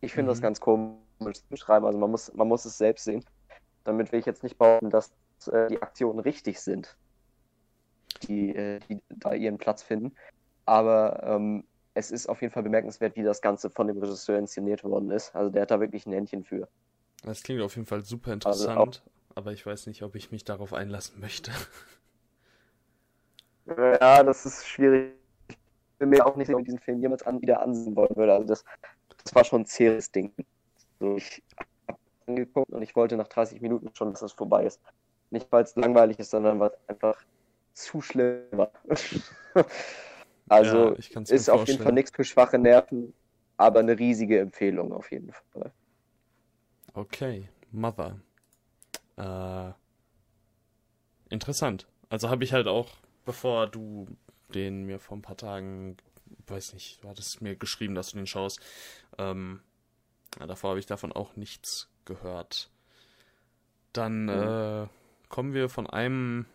Ich finde mhm. das ganz komisch. Beschreiben. Also man muss, man muss es selbst sehen. Damit will ich jetzt nicht behaupten, dass äh, die Aktionen richtig sind, die, äh, die da ihren Platz finden. Aber ähm, es ist auf jeden Fall bemerkenswert, wie das Ganze von dem Regisseur inszeniert worden ist. Also der hat da wirklich ein Händchen für. Das klingt auf jeden Fall super also interessant, also aber ich weiß nicht, ob ich mich darauf einlassen möchte. Ja, das ist schwierig. Ich bin mir auch nicht sicher, ob ich diesen Film jemals an, wieder ansehen wollen würde. Also das, das war schon ein zähes Ding. So, ich habe angeguckt und ich wollte nach 30 Minuten schon, dass das vorbei ist. Nicht, weil es langweilig ist, sondern weil es einfach zu schlimm war. also ja, ist auf jeden Fall nichts für schwache Nerven, aber eine riesige Empfehlung auf jeden Fall. Okay, Mother. Äh, interessant. Also habe ich halt auch, bevor du den mir vor ein paar Tagen, weiß nicht, du hattest mir geschrieben, dass du den schaust, ähm, ja, davor habe ich davon auch nichts gehört. Dann mhm. äh, kommen wir von einem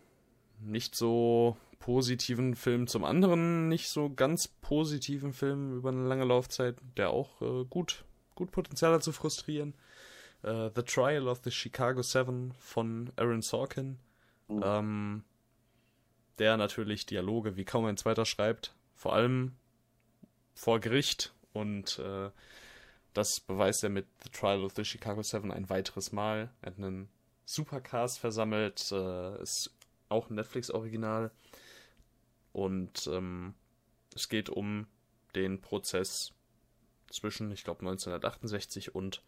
nicht so positiven Film zum anderen, nicht so ganz positiven Film über eine lange Laufzeit, der auch äh, gut, gut Potenzial hat zu frustrieren. Uh, the Trial of the Chicago Seven von Aaron Sorkin. Mhm. Ähm, der natürlich Dialoge wie kaum ein zweiter schreibt, vor allem vor Gericht und äh, das beweist er mit The Trial of the Chicago Seven ein weiteres Mal. Er hat einen Supercast versammelt, äh, ist auch ein Netflix-Original und ähm, es geht um den Prozess zwischen, ich glaube, 1968 und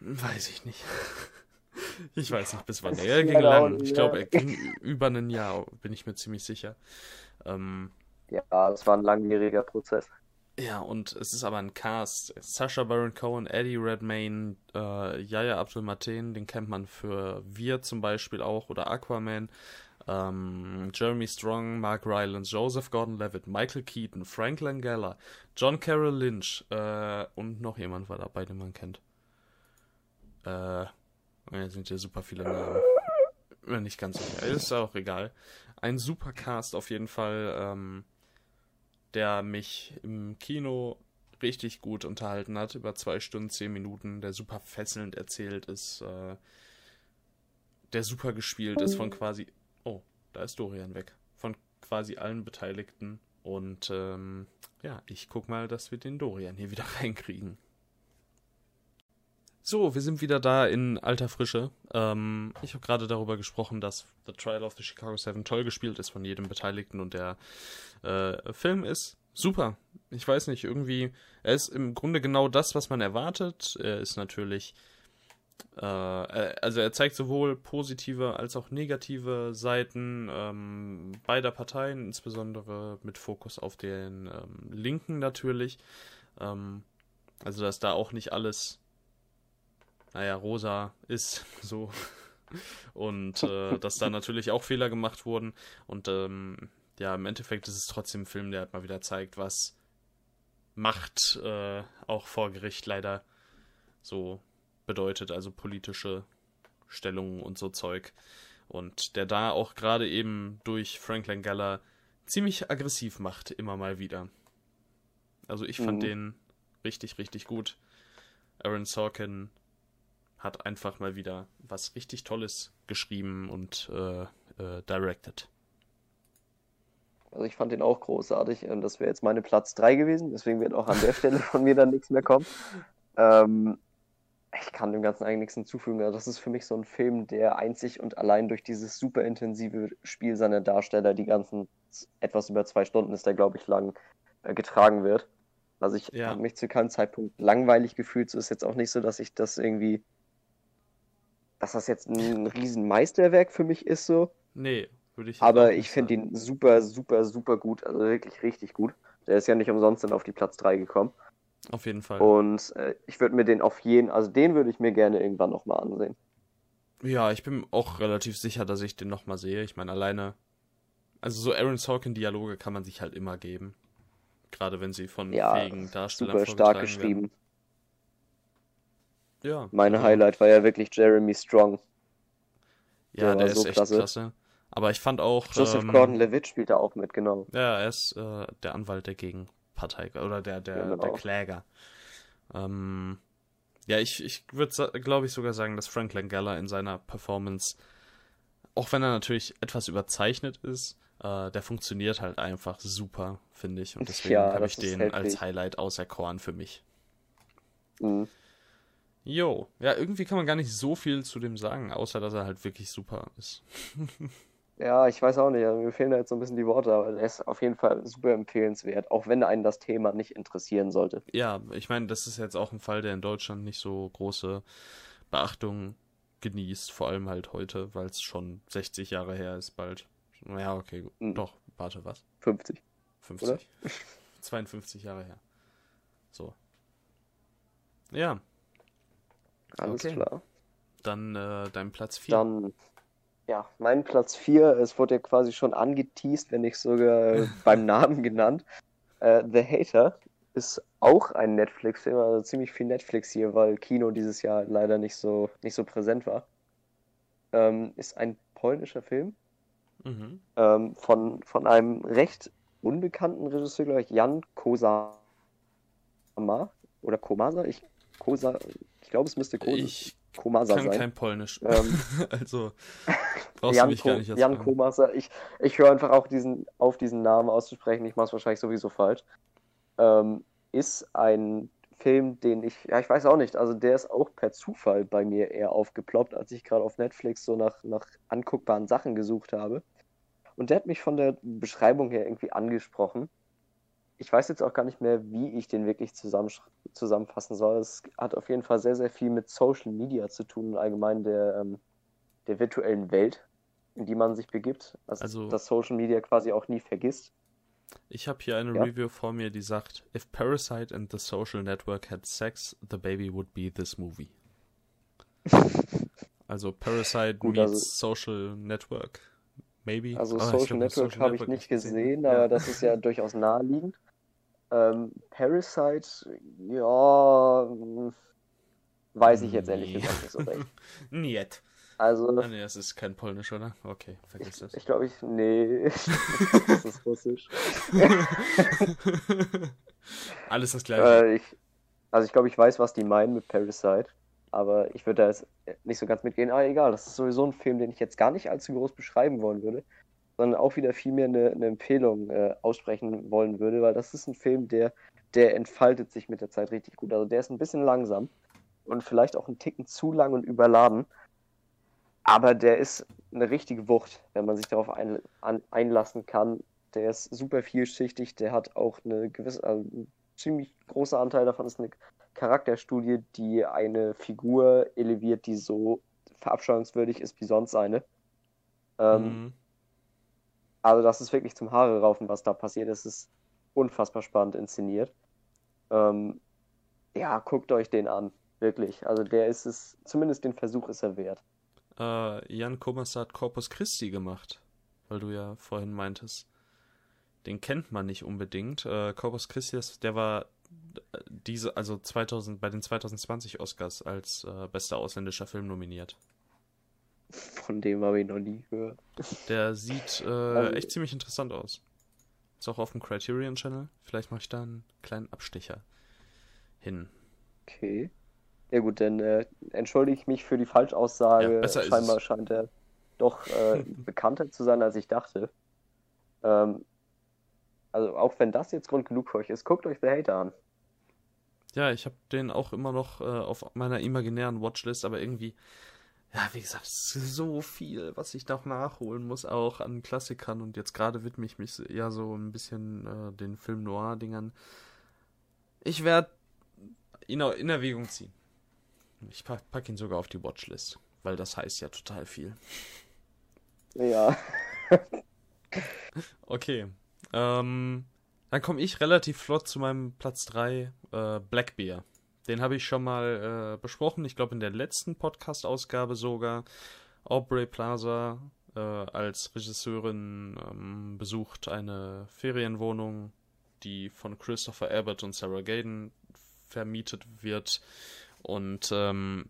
Weiß ich nicht. Ich weiß nicht, bis wann. Er ging lang. Ich glaube, er ging über ein Jahr, bin ich mir ziemlich sicher. Ähm, ja, es war ein langwieriger Prozess. Ja, und es ist aber ein Cast. Sasha Baron Cohen, Eddie Redmayne, äh, Yaya Abdul Mateen, den kennt man für Wir zum Beispiel auch oder Aquaman. Ähm, Jeremy Strong, Mark Rylance, Joseph Gordon-Levitt, Michael Keaton, Frank Langella, John Carroll Lynch äh, und noch jemand war dabei, den man kennt. Äh, sind ja super viele Namen. Nicht ganz sicher. Ist auch egal. Ein super Cast auf jeden Fall, ähm, der mich im Kino richtig gut unterhalten hat. Über zwei Stunden, zehn Minuten. Der super fesselnd erzählt ist. Äh, der super gespielt ist von quasi. Oh, da ist Dorian weg. Von quasi allen Beteiligten. Und ähm, ja, ich guck mal, dass wir den Dorian hier wieder reinkriegen. So, wir sind wieder da in alter Frische. Ähm, ich habe gerade darüber gesprochen, dass The Trial of the Chicago Seven toll gespielt ist von jedem Beteiligten und der äh, Film ist super. Ich weiß nicht, irgendwie, er ist im Grunde genau das, was man erwartet. Er ist natürlich, äh, also er zeigt sowohl positive als auch negative Seiten ähm, beider Parteien, insbesondere mit Fokus auf den ähm, Linken natürlich. Ähm, also dass da auch nicht alles naja, rosa ist, so. Und äh, dass da natürlich auch Fehler gemacht wurden. Und ähm, ja, im Endeffekt ist es trotzdem ein Film, der halt mal wieder zeigt, was Macht äh, auch vor Gericht leider so bedeutet, also politische Stellungen und so Zeug. Und der da auch gerade eben durch Franklin Geller ziemlich aggressiv macht, immer mal wieder. Also ich fand mhm. den richtig, richtig gut. Aaron Sorkin hat einfach mal wieder was richtig Tolles geschrieben und äh, äh, directed. Also ich fand den auch großartig. Das wäre jetzt meine Platz 3 gewesen, deswegen wird auch an der Stelle von mir dann nichts mehr kommen. Ähm, ich kann dem Ganzen eigentlich nichts hinzufügen. Also das ist für mich so ein Film, der einzig und allein durch dieses super intensive Spiel seiner Darsteller, die ganzen etwas über zwei Stunden ist der, glaube ich, lang, äh, getragen wird. Also ich ja. habe mich zu keinem Zeitpunkt langweilig gefühlt. So ist jetzt auch nicht so, dass ich das irgendwie dass das jetzt ein Riesenmeisterwerk für mich ist, so. Nee, würde ich Aber ich finde ihn super, super, super gut. Also wirklich richtig gut. Der ist ja nicht umsonst dann auf die Platz 3 gekommen. Auf jeden Fall. Und äh, ich würde mir den auf jeden, also den würde ich mir gerne irgendwann nochmal ansehen. Ja, ich bin auch relativ sicher, dass ich den nochmal sehe. Ich meine, alleine, also so Aaron Sorkin-Dialoge kann man sich halt immer geben. Gerade wenn sie von ja, fähigen Darstellern super stark geschrieben. Werden. Ja. Mein Highlight war ja wirklich Jeremy Strong. Ja, der, der ist so echt klasse. klasse. Aber ich fand auch. Joseph ähm, Gordon-Levitt spielt da auch mit, genau. Ja, er ist äh, der Anwalt der Gegenpartei oder der, der, genau. der Kläger. Ähm, Ja, ich, ich würde, glaube ich, sogar sagen, dass Frank Langella in seiner Performance, auch wenn er natürlich etwas überzeichnet ist, äh, der funktioniert halt einfach super, finde ich. Und deswegen ja, habe ich den heftig. als Highlight auserkoren für mich. Mhm. Jo, ja, irgendwie kann man gar nicht so viel zu dem sagen, außer dass er halt wirklich super ist. ja, ich weiß auch nicht, also mir fehlen da jetzt so ein bisschen die Worte, aber er ist auf jeden Fall super empfehlenswert, auch wenn einen das Thema nicht interessieren sollte. Ja, ich meine, das ist jetzt auch ein Fall, der in Deutschland nicht so große Beachtung genießt, vor allem halt heute, weil es schon 60 Jahre her ist bald. Ja, okay, mhm. doch, warte, was? 50. 50. Oder? 52 Jahre her. So. Ja, alles okay. klar. Dann äh, dein Platz 4. Dann, ja, mein Platz 4, es wurde ja quasi schon angeteased, wenn nicht sogar beim Namen genannt. Äh, The Hater ist auch ein Netflix-Film, also ziemlich viel Netflix hier, weil Kino dieses Jahr leider nicht so, nicht so präsent war. Ähm, ist ein polnischer Film mhm. ähm, von, von einem recht unbekannten Regisseur, glaube ich, Jan Kosama oder Komasa, ich Kosa, ich glaube, es müsste Kosa, ich Komasa kann sein. kein Polnisch. Ähm, also brauchst Jan, du mich gar nicht Jan fragen. Komasa. Ich, ich höre einfach auch diesen, auf diesen Namen auszusprechen. Ich mache es wahrscheinlich sowieso falsch. Ähm, ist ein Film, den ich, ja, ich weiß auch nicht, also der ist auch per Zufall bei mir eher aufgeploppt, als ich gerade auf Netflix so nach, nach anguckbaren Sachen gesucht habe. Und der hat mich von der Beschreibung her irgendwie angesprochen ich weiß jetzt auch gar nicht mehr, wie ich den wirklich zusammen, zusammenfassen soll. Es hat auf jeden Fall sehr, sehr viel mit Social Media zu tun, allgemein der, ähm, der virtuellen Welt, in die man sich begibt. Also, also dass Social Media quasi auch nie vergisst. Ich habe hier eine ja. Review vor mir, die sagt: If Parasite and the Social Network had sex, the baby would be this movie. also Parasite Gut, meets also, Social Network. Maybe. Also oh, Social Network habe ich nicht gesehen, gesehen aber das ist ja durchaus naheliegend. Ähm, Parasite, ja, weiß ich jetzt ehrlich gesagt nicht so recht. Niet. Also. Ah, nee, das ist kein Polnisch, oder? Okay, vergiss das. Ich glaube, ich. Nee. das ist Russisch. Alles das gleiche. Äh, ich, also, ich glaube, ich weiß, was die meinen mit Parasite. Aber ich würde da jetzt nicht so ganz mitgehen. Aber egal, das ist sowieso ein Film, den ich jetzt gar nicht allzu groß beschreiben wollen würde sondern auch wieder viel mehr eine, eine Empfehlung äh, aussprechen wollen würde, weil das ist ein Film, der, der entfaltet sich mit der Zeit richtig gut. Also der ist ein bisschen langsam und vielleicht auch ein Ticken zu lang und überladen, aber der ist eine richtige Wucht, wenn man sich darauf ein, an, einlassen kann. Der ist super vielschichtig, der hat auch eine gewisse, also ein ziemlich großer Anteil davon ist eine Charakterstudie, die eine Figur eleviert, die so verabscheuungswürdig ist wie sonst eine. Ähm, mhm. Also das ist wirklich zum Haare raufen, was da passiert. Es ist unfassbar spannend inszeniert. Ähm, ja, guckt euch den an. Wirklich. Also der ist es, zumindest den Versuch ist er wert. Äh, Jan Komas hat Corpus Christi gemacht, weil du ja vorhin meintest. Den kennt man nicht unbedingt. Äh, Corpus Christi, der war äh, diese, also 2000, bei den 2020 Oscars als äh, bester ausländischer Film nominiert. Von dem habe ich noch nie gehört. Der sieht äh, also, echt ziemlich interessant aus. Ist auch auf dem Criterion Channel. Vielleicht mache ich da einen kleinen Abstecher hin. Okay. Ja gut, dann äh, entschuldige ich mich für die Falschaussage. Ja, Scheinbar scheint er doch äh, bekannter zu sein, als ich dachte. Ähm, also auch wenn das jetzt Grund genug für euch ist, guckt euch The Hater an. Ja, ich habe den auch immer noch äh, auf meiner imaginären Watchlist, aber irgendwie ja, wie gesagt, so viel, was ich noch nachholen muss, auch an Klassikern. Und jetzt gerade widme ich mich ja so ein bisschen äh, den Film Noir-Dingern. Ich werde ihn auch in Erwägung ziehen. Ich pack, pack ihn sogar auf die Watchlist, weil das heißt ja total viel. Ja. okay. Ähm, dann komme ich relativ flott zu meinem Platz 3, äh, Blackbear. Den habe ich schon mal äh, besprochen, ich glaube in der letzten Podcast-Ausgabe sogar. Aubrey Plaza äh, als Regisseurin ähm, besucht eine Ferienwohnung, die von Christopher Abbott und Sarah Gaden vermietet wird. Und ähm,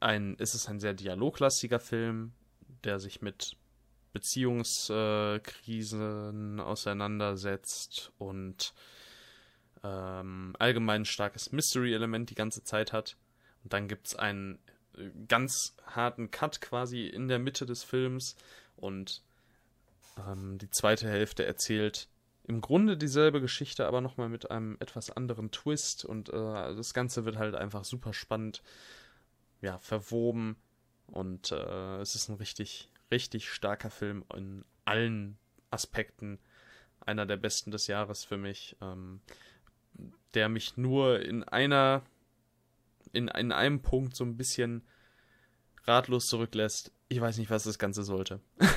ein, ist es ein sehr dialoglastiger Film, der sich mit Beziehungskrisen äh, auseinandersetzt und ähm, allgemein starkes Mystery-Element die ganze Zeit hat. Und dann gibt es einen äh, ganz harten Cut quasi in der Mitte des Films und ähm, die zweite Hälfte erzählt im Grunde dieselbe Geschichte, aber nochmal mit einem etwas anderen Twist und äh, das Ganze wird halt einfach super spannend, ja, verwoben und äh, es ist ein richtig, richtig starker Film in allen Aspekten. Einer der besten des Jahres für mich, ähm, der mich nur in einer, in, in einem Punkt so ein bisschen ratlos zurücklässt. Ich weiß nicht, was das Ganze sollte.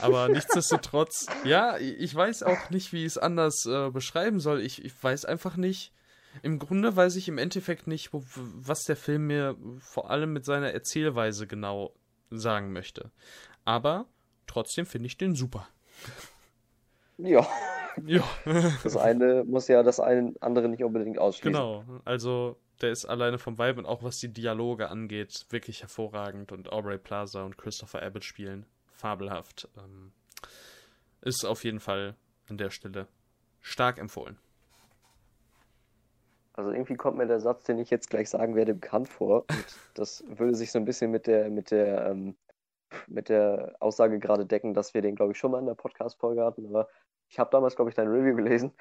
Aber nichtsdestotrotz, ja, ich weiß auch nicht, wie ich es anders äh, beschreiben soll. Ich, ich weiß einfach nicht. Im Grunde weiß ich im Endeffekt nicht, wo, was der Film mir vor allem mit seiner Erzählweise genau sagen möchte. Aber trotzdem finde ich den super. Ja. Ja. das eine muss ja das eine andere nicht unbedingt ausschließen. Genau. Also der ist alleine vom Vibe und auch was die Dialoge angeht, wirklich hervorragend. Und Aubrey Plaza und Christopher Abbott spielen fabelhaft. Ähm, ist auf jeden Fall an der Stelle stark empfohlen. Also irgendwie kommt mir der Satz, den ich jetzt gleich sagen werde, bekannt vor. Und das würde sich so ein bisschen mit der, mit der, ähm, mit der Aussage gerade decken, dass wir den, glaube ich, schon mal in der Podcast-Folge hatten. Aber ich habe damals, glaube ich, dein Review gelesen.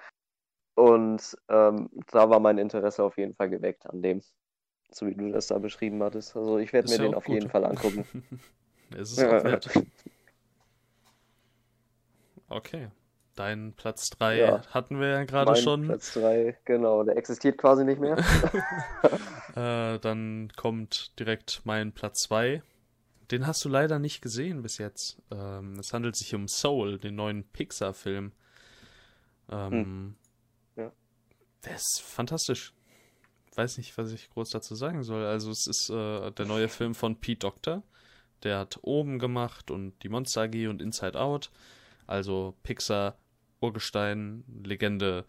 Und ähm, da war mein Interesse auf jeden Fall geweckt an dem, so wie du das da beschrieben hattest. Also ich werde mir ja den auf gut. jeden Fall angucken. es ist auch wert. Okay. Dein Platz 3 ja. hatten wir ja gerade schon. Platz 3, genau, der existiert quasi nicht mehr. äh, dann kommt direkt mein Platz 2. Den hast du leider nicht gesehen bis jetzt. Ähm, es handelt sich um Soul, den neuen Pixar-Film. Ähm, hm. ja. Der ist fantastisch. Weiß nicht, was ich groß dazu sagen soll. Also, es ist äh, der neue Film von Pete Doctor. Der hat Oben gemacht und die Monster AG und Inside Out. Also Pixar, Urgestein, Legende,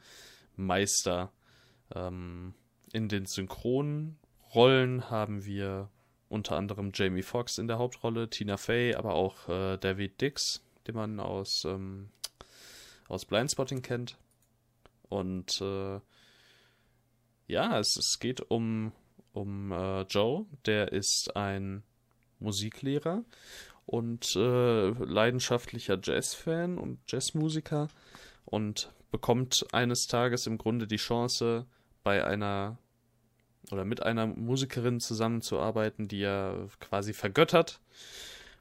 Meister. Ähm, in den Synchronrollen haben wir unter anderem Jamie Foxx in der Hauptrolle, Tina Fey, aber auch äh, David Dix, den man aus, ähm, aus Blindspotting kennt. Und äh, ja, es, es geht um, um äh, Joe, der ist ein Musiklehrer und äh, leidenschaftlicher Jazzfan und Jazzmusiker und bekommt eines Tages im Grunde die Chance, bei einer oder mit einer Musikerin zusammenzuarbeiten, die er quasi vergöttert.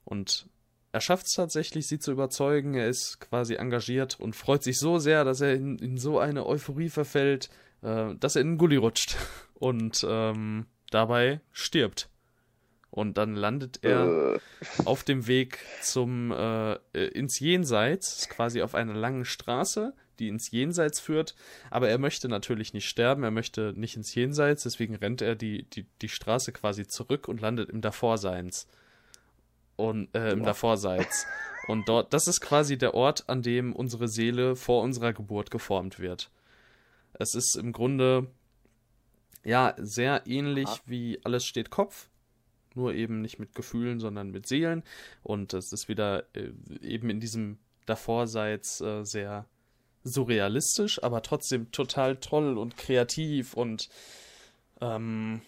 Und er schafft es tatsächlich, sie zu überzeugen. Er ist quasi engagiert und freut sich so sehr, dass er in, in so eine Euphorie verfällt, äh, dass er in den Gully rutscht und ähm, dabei stirbt. Und dann landet er äh. auf dem Weg zum äh, äh, ins Jenseits, quasi auf einer langen Straße, die ins Jenseits führt. Aber er möchte natürlich nicht sterben, er möchte nicht ins Jenseits, deswegen rennt er die, die, die Straße quasi zurück und landet im Davorseins. Und äh, im. Davorseits. Und dort, das ist quasi der Ort, an dem unsere Seele vor unserer Geburt geformt wird. Es ist im Grunde ja sehr ähnlich ja. wie Alles steht Kopf nur eben nicht mit Gefühlen, sondern mit Seelen. Und es ist wieder äh, eben in diesem Davorseits äh, sehr surrealistisch, aber trotzdem total toll und kreativ. Und ähm,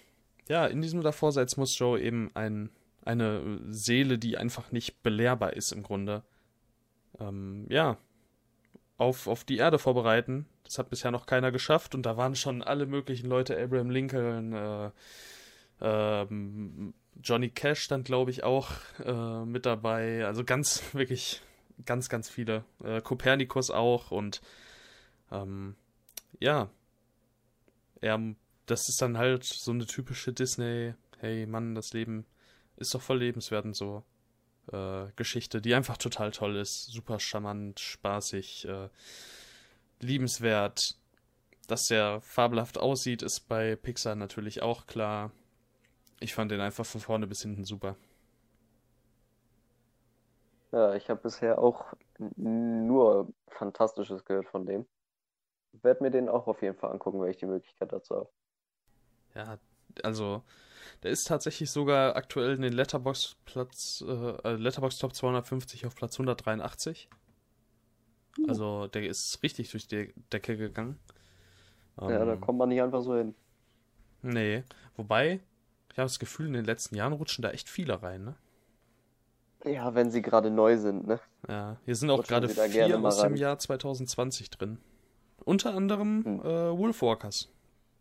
ja, in diesem Davorseits muss Joe eben ein, eine Seele, die einfach nicht belehrbar ist im Grunde, ähm, ja, auf, auf die Erde vorbereiten. Das hat bisher noch keiner geschafft und da waren schon alle möglichen Leute, Abraham Lincoln, äh, ähm, Johnny Cash stand, glaube ich, auch äh, mit dabei. Also ganz, wirklich ganz, ganz viele. Äh, Kopernikus auch und ähm, ja, er, das ist dann halt so eine typische Disney, hey Mann, das Leben ist doch voll lebenswert und so. Äh, Geschichte, die einfach total toll ist, super charmant, spaßig, äh, liebenswert. Dass der fabelhaft aussieht, ist bei Pixar natürlich auch klar. Ich fand den einfach von vorne bis hinten super. Ja, ich habe bisher auch nur Fantastisches gehört von dem. Ich werde mir den auch auf jeden Fall angucken, wenn ich die Möglichkeit dazu habe. Ja, also der ist tatsächlich sogar aktuell in den Letterbox Platz äh, Letterbox Top 250 auf Platz 183. Uh. Also der ist richtig durch die Decke gegangen. Ja, ähm, da kommt man nicht einfach so hin. Nee, wobei, ich habe das Gefühl, in den letzten Jahren rutschen da echt viele rein, ne? Ja, wenn sie gerade neu sind, ne? Ja, hier sind auch gerade vier aus dem. Jahr 2020 drin. Unter anderem Hm. äh, Wolfwalkers,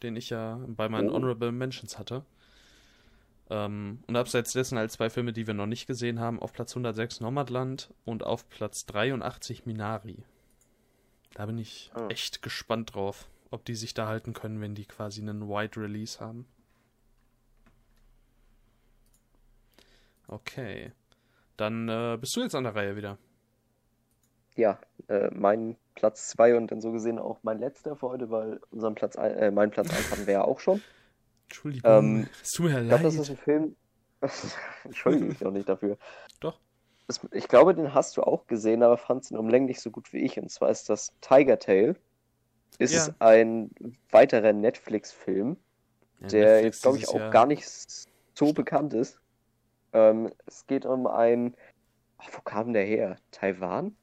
den ich ja bei meinen Oh. Honorable Mentions hatte. Ähm, und abseits dessen halt zwei Filme, die wir noch nicht gesehen haben. Auf Platz 106 Nomadland und auf Platz 83 Minari. Da bin ich Ah. echt gespannt drauf, ob die sich da halten können, wenn die quasi einen Wide Release haben. Okay. Dann äh, bist du jetzt an der Reihe wieder. Ja, äh, mein Platz 2 und dann so gesehen auch mein letzter für heute, weil unseren Platz, ein- äh, mein Platz 1 hatten wir ja auch schon. Entschuldigung, Ähm, es tut mir Ich glaube, leid. das ist ein Film. Entschuldige mich auch nicht dafür. Doch. Das, ich glaube, den hast du auch gesehen, aber fandst ihn um Längen nicht so gut wie ich. Und zwar ist das Tiger Tail. Ist Ja. ein weiterer Netflix-Film, Ja, der Netflix jetzt, glaube ich, auch Jahr- gar nicht so bekannt ist. Ähm, es geht um ein. Ach, wo kam der her? Taiwan?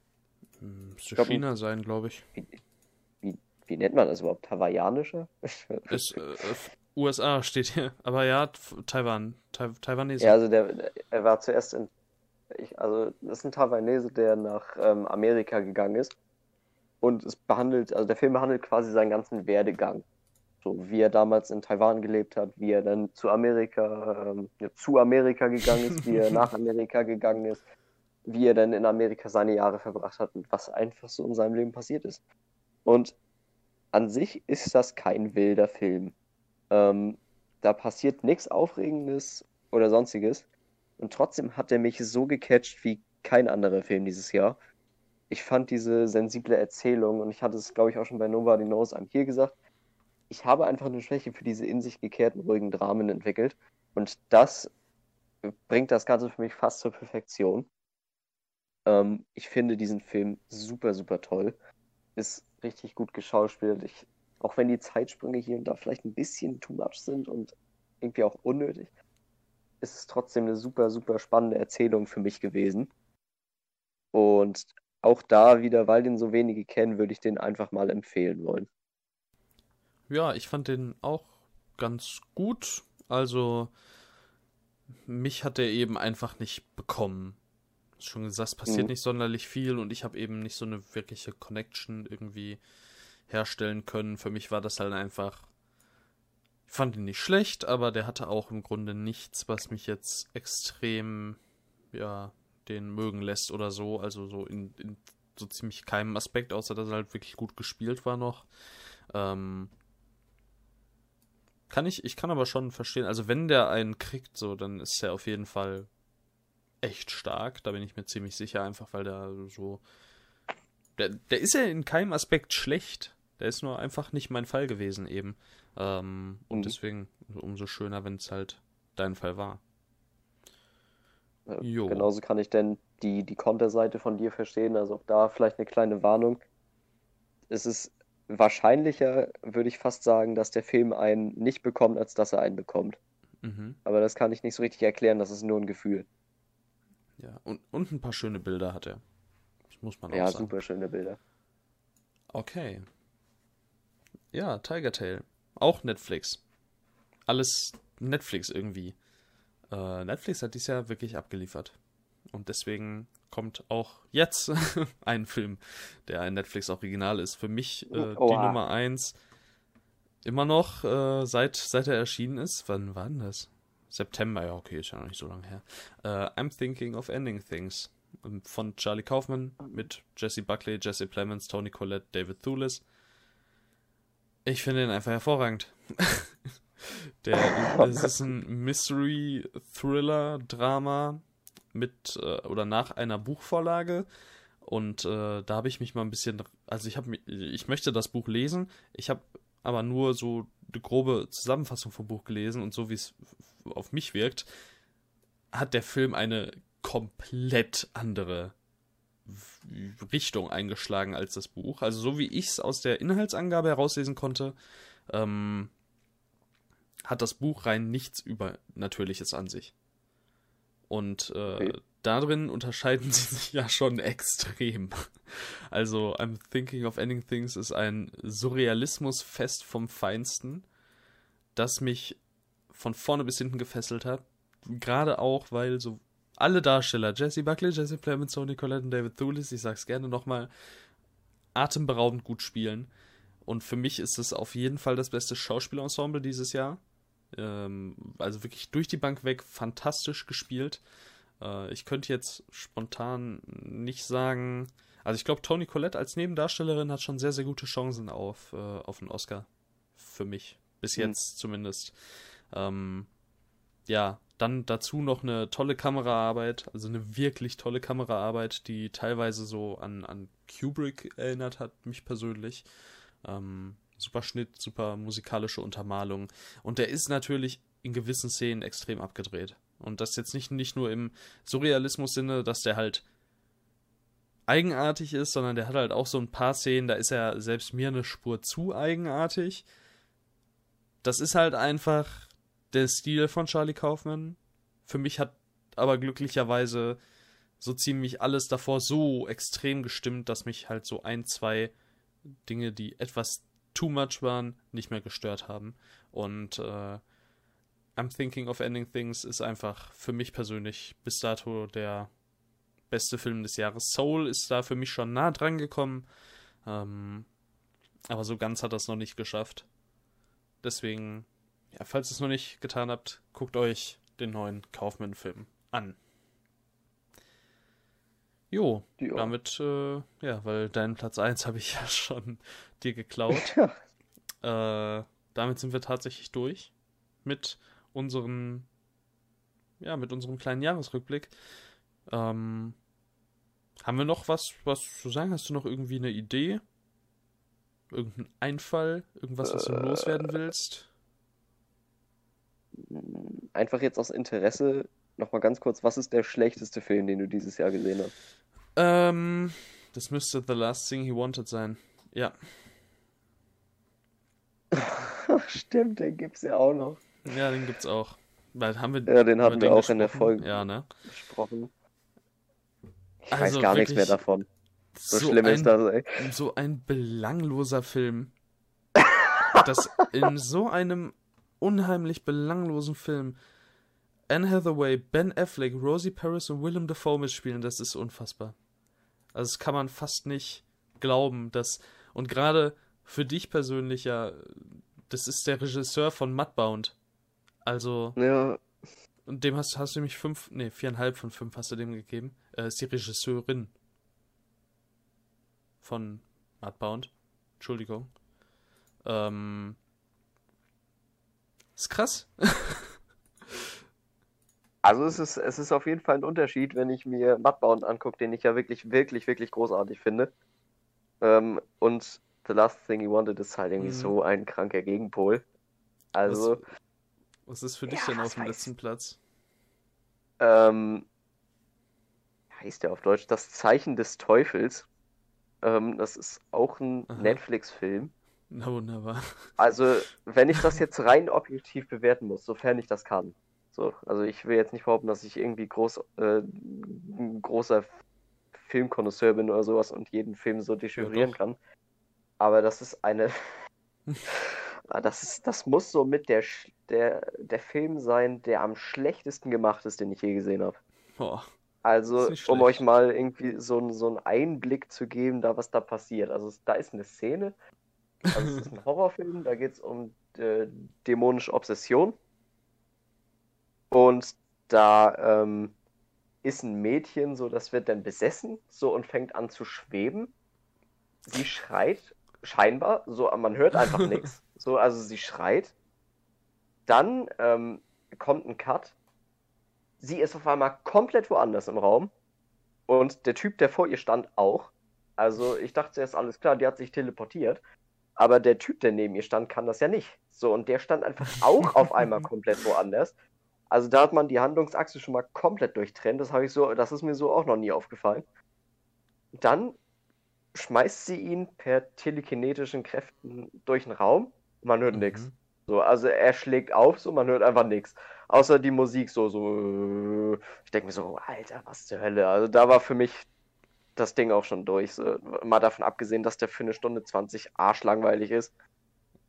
Hm, Müsste glaub, China sein, glaube ich. Wie nennt man das überhaupt? Hawaiianische? Ist, äh, USA steht hier. Aber ja, Taiwan. Tai Taiwanese. Ja, also der, der- er war zuerst in, ich, also das ist ein Taiwanese, der nach ähm, Amerika gegangen ist und es behandelt, also der Film behandelt quasi seinen ganzen Werdegang, so wie er damals in Taiwan gelebt hat, wie er dann zu Amerika, ähm, ja, zu Amerika gegangen ist, wie er nach Amerika gegangen ist, wie er dann in Amerika seine Jahre verbracht hat und was einfach so in seinem Leben passiert ist. Und an sich ist das kein wilder Film. Ähm, da passiert nichts Aufregendes oder sonstiges. Und trotzdem hat er mich so gecatcht wie kein anderer Film dieses Jahr. Ich fand diese sensible Erzählung, und ich hatte es, glaube ich, auch schon bei Nobody Knows I'm Here gesagt, ich habe einfach eine Schwäche für diese in sich gekehrten, ruhigen Dramen entwickelt. Und das bringt das Ganze für mich fast zur Perfektion. Ähm, ich finde diesen Film super, super toll. Ist richtig gut geschauspielt. Ich, auch wenn die Zeitsprünge hier und da vielleicht ein bisschen too much sind und irgendwie auch unnötig, ist es trotzdem eine super, super spannende Erzählung für mich gewesen. Und auch da wieder, weil den so wenige kennen, würde ich den einfach mal empfehlen wollen. Ja, ich fand den auch ganz gut. Also, mich hat er eben einfach nicht bekommen. Schon gesagt, es passiert Mhm. nicht sonderlich viel und ich habe eben nicht so eine wirkliche Connection irgendwie herstellen können. Für mich war das halt einfach. Ich fand ihn nicht schlecht, aber der hatte auch im Grunde nichts, was mich jetzt extrem, ja, den mögen lässt oder so. Also so in, in so ziemlich keinem Aspekt, außer dass er halt wirklich gut gespielt war noch. Ähm, kann ich, ich kann aber schon verstehen, also wenn der einen kriegt, so, dann ist er auf jeden Fall echt stark, da bin ich mir ziemlich sicher, einfach weil der so. Der, der ist ja in keinem Aspekt schlecht. Der ist nur einfach nicht mein Fall gewesen eben. Ähm, und Mhm. deswegen umso schöner, wenn es halt dein Fall war. Jo. Genauso kann ich denn die, die Konterseite von dir verstehen. Also auch da vielleicht eine kleine Warnung. Es ist wahrscheinlicher, würde ich fast sagen, dass der Film einen nicht bekommt, als dass er einen bekommt. Mhm. Aber das kann ich nicht so richtig erklären, das ist nur ein Gefühl. Ja, und, und ein paar schöne Bilder hat er. Das muss man auch Ja, sagen. super schöne Bilder. Okay. Ja, Tiger Tail. Auch Netflix. Alles Netflix irgendwie. Äh, Netflix hat dies Jahr wirklich abgeliefert. Und deswegen kommt auch jetzt ein Film, der ein Netflix-Original ist. Für mich äh, die. Nummer eins immer noch, äh, seit, seit er erschienen ist. Wann war denn das? September, ja, okay, ist ja noch nicht so lange her. Äh, I'm Thinking of Ending Things. ähm, Von Charlie Kaufman mit Jesse Buckley, Jesse Plemons, Tony Collette, David Thewlis. Ich finde ihn einfach hervorragend. Der, es ist ein Mystery-Thriller-Drama mit äh, oder nach einer Buchvorlage. Und äh, da habe ich mich mal ein bisschen, also ich habe, ich möchte das Buch lesen. Ich habe aber nur so eine grobe Zusammenfassung vom Buch gelesen und so wie es auf mich wirkt, hat der Film eine komplett andere Richtung eingeschlagen als das Buch. Also so wie ich es aus der Inhaltsangabe herauslesen konnte, ähm, hat das Buch rein nichts Übernatürliches an sich. Und äh, Okay. darin unterscheiden sie sich ja schon extrem. Also I'm Thinking of Ending Things ist ein Surrealismusfest vom Feinsten. das mich von vorne bis hinten gefesselt hat. Gerade auch, weil so alle Darsteller, Jesse Buckley, Jesse Plemons, Tony Collette und David Thulis, ich sag's gerne nochmal, atemberaubend gut spielen. Und für mich ist es auf jeden Fall das beste Schauspielensemble dieses Jahr. Ähm, also wirklich durch die Bank weg fantastisch gespielt. Äh, ich könnte jetzt spontan nicht sagen. Also ich glaube, Tony Collette als Nebendarstellerin hat schon sehr, sehr gute Chancen auf, äh, auf einen Oscar. Für mich. Bis mhm. jetzt zumindest. Ähm, ja, dann dazu noch eine tolle Kameraarbeit, also eine wirklich tolle Kameraarbeit, die teilweise so an, an Kubrick erinnert hat, mich persönlich. Ähm, super Schnitt, super musikalische Untermalung. Und der ist natürlich in gewissen Szenen extrem abgedreht. Und das jetzt nicht, nicht nur im Surrealismus-Sinne, dass der halt eigenartig ist, sondern der hat halt auch so ein paar Szenen, da ist er selbst mir eine Spur zu eigenartig. Das ist halt einfach der Stil von Charlie Kaufman. Für mich hat aber glücklicherweise so ziemlich alles davor so extrem gestimmt, dass mich halt so ein, zwei Dinge, die etwas too much waren, nicht mehr gestört haben. Und äh, I'm Thinking of Ending Things ist einfach für mich persönlich bis dato der beste Film des Jahres. Soul ist da für mich schon nah dran gekommen, ähm, aber so ganz hat das noch nicht geschafft. Deswegen, ja, falls ihr es noch nicht getan habt, guckt euch den neuen Kaufman-Film an. Jo, jo. damit, äh, ja, weil deinen Platz 1 habe ich ja schon dir geklaut. äh, damit sind wir tatsächlich durch mit unserem, ja, mit unserem kleinen Jahresrückblick. Ähm, haben wir noch was, was zu sagen? Hast du noch irgendwie eine Idee? Irgendein Einfall? Irgendwas, was du äh, loswerden willst? Einfach jetzt aus Interesse nochmal ganz kurz, was ist der schlechteste Film, den du dieses Jahr gesehen hast? Ähm, das müsste The Last Thing He Wanted sein. Ja. Stimmt, den gibt's ja auch noch. Ja, den gibt's auch. Weil haben wir, ja, den hatten wir auch gesprochen? in der Folge ja, ne? besprochen. Ich also weiß gar nichts mehr davon. So, so schlimm ein, ist das, ey. So ein belangloser Film. das in so einem unheimlich belanglosen Film Anne Hathaway, Ben Affleck, Rosie Paris und Willem Dafoe mitspielen, das ist unfassbar. Also das kann man fast nicht glauben, dass und gerade für dich persönlich ja, das ist der Regisseur von Mudbound. Also ja. Und dem hast, hast du nämlich fünf, nee, viereinhalb von fünf hast du dem gegeben. Äh, ist die Regisseurin von Mudbound. Entschuldigung. Ähm, ist krass. Also es ist, es ist auf jeden Fall ein Unterschied, wenn ich mir Mudbound angucke, den ich ja wirklich, wirklich, wirklich großartig finde. Ähm, und The Last Thing He Wanted ist halt irgendwie mhm. so ein kranker Gegenpol. Also. Was, was ist für dich ja, denn auf dem letzten Platz? Ähm, heißt der auf Deutsch? Das Zeichen des Teufels. Ähm, das ist auch ein Netflix-Film. Na wunderbar. Also, wenn ich das jetzt rein objektiv bewerten muss, sofern ich das kann, so, also ich will jetzt nicht behaupten, dass ich irgendwie groß, äh, ein großer Filmkonnoisseur bin oder sowas und jeden Film so dechiffrieren ja, kann. Aber das ist eine. Ah, das, ist, das muss so mit der, der, der Film sein, der am schlechtesten gemacht ist, den ich je gesehen habe. Also, um euch mal irgendwie so, so einen Einblick zu geben, da was da passiert. Also, da ist eine Szene, also es ist ein Horrorfilm, da geht es um äh, dämonische Obsession. Und da ähm, ist ein Mädchen, so das wird dann besessen, so und fängt an zu schweben. Sie schreit scheinbar, so, man hört einfach nichts. So, also sie schreit. Dann ähm, kommt ein Cut. Sie ist auf einmal komplett woanders im Raum. Und der Typ, der vor ihr stand, auch. Also ich dachte erst alles klar, die hat sich teleportiert. Aber der Typ, der neben ihr stand, kann das ja nicht. So, und der stand einfach auch auf einmal komplett woanders. Also da hat man die Handlungsachse schon mal komplett durchtrennt. Das habe ich so, das ist mir so auch noch nie aufgefallen. Dann schmeißt sie ihn per telekinetischen Kräften durch den Raum. Man hört mhm. nichts. So, also er schlägt auf, so man hört einfach nichts. Außer die Musik so, so. Ich denke mir so, Alter, was zur Hölle. Also da war für mich das Ding auch schon durch. So, mal davon abgesehen, dass der für eine Stunde 20 arschlangweilig ist,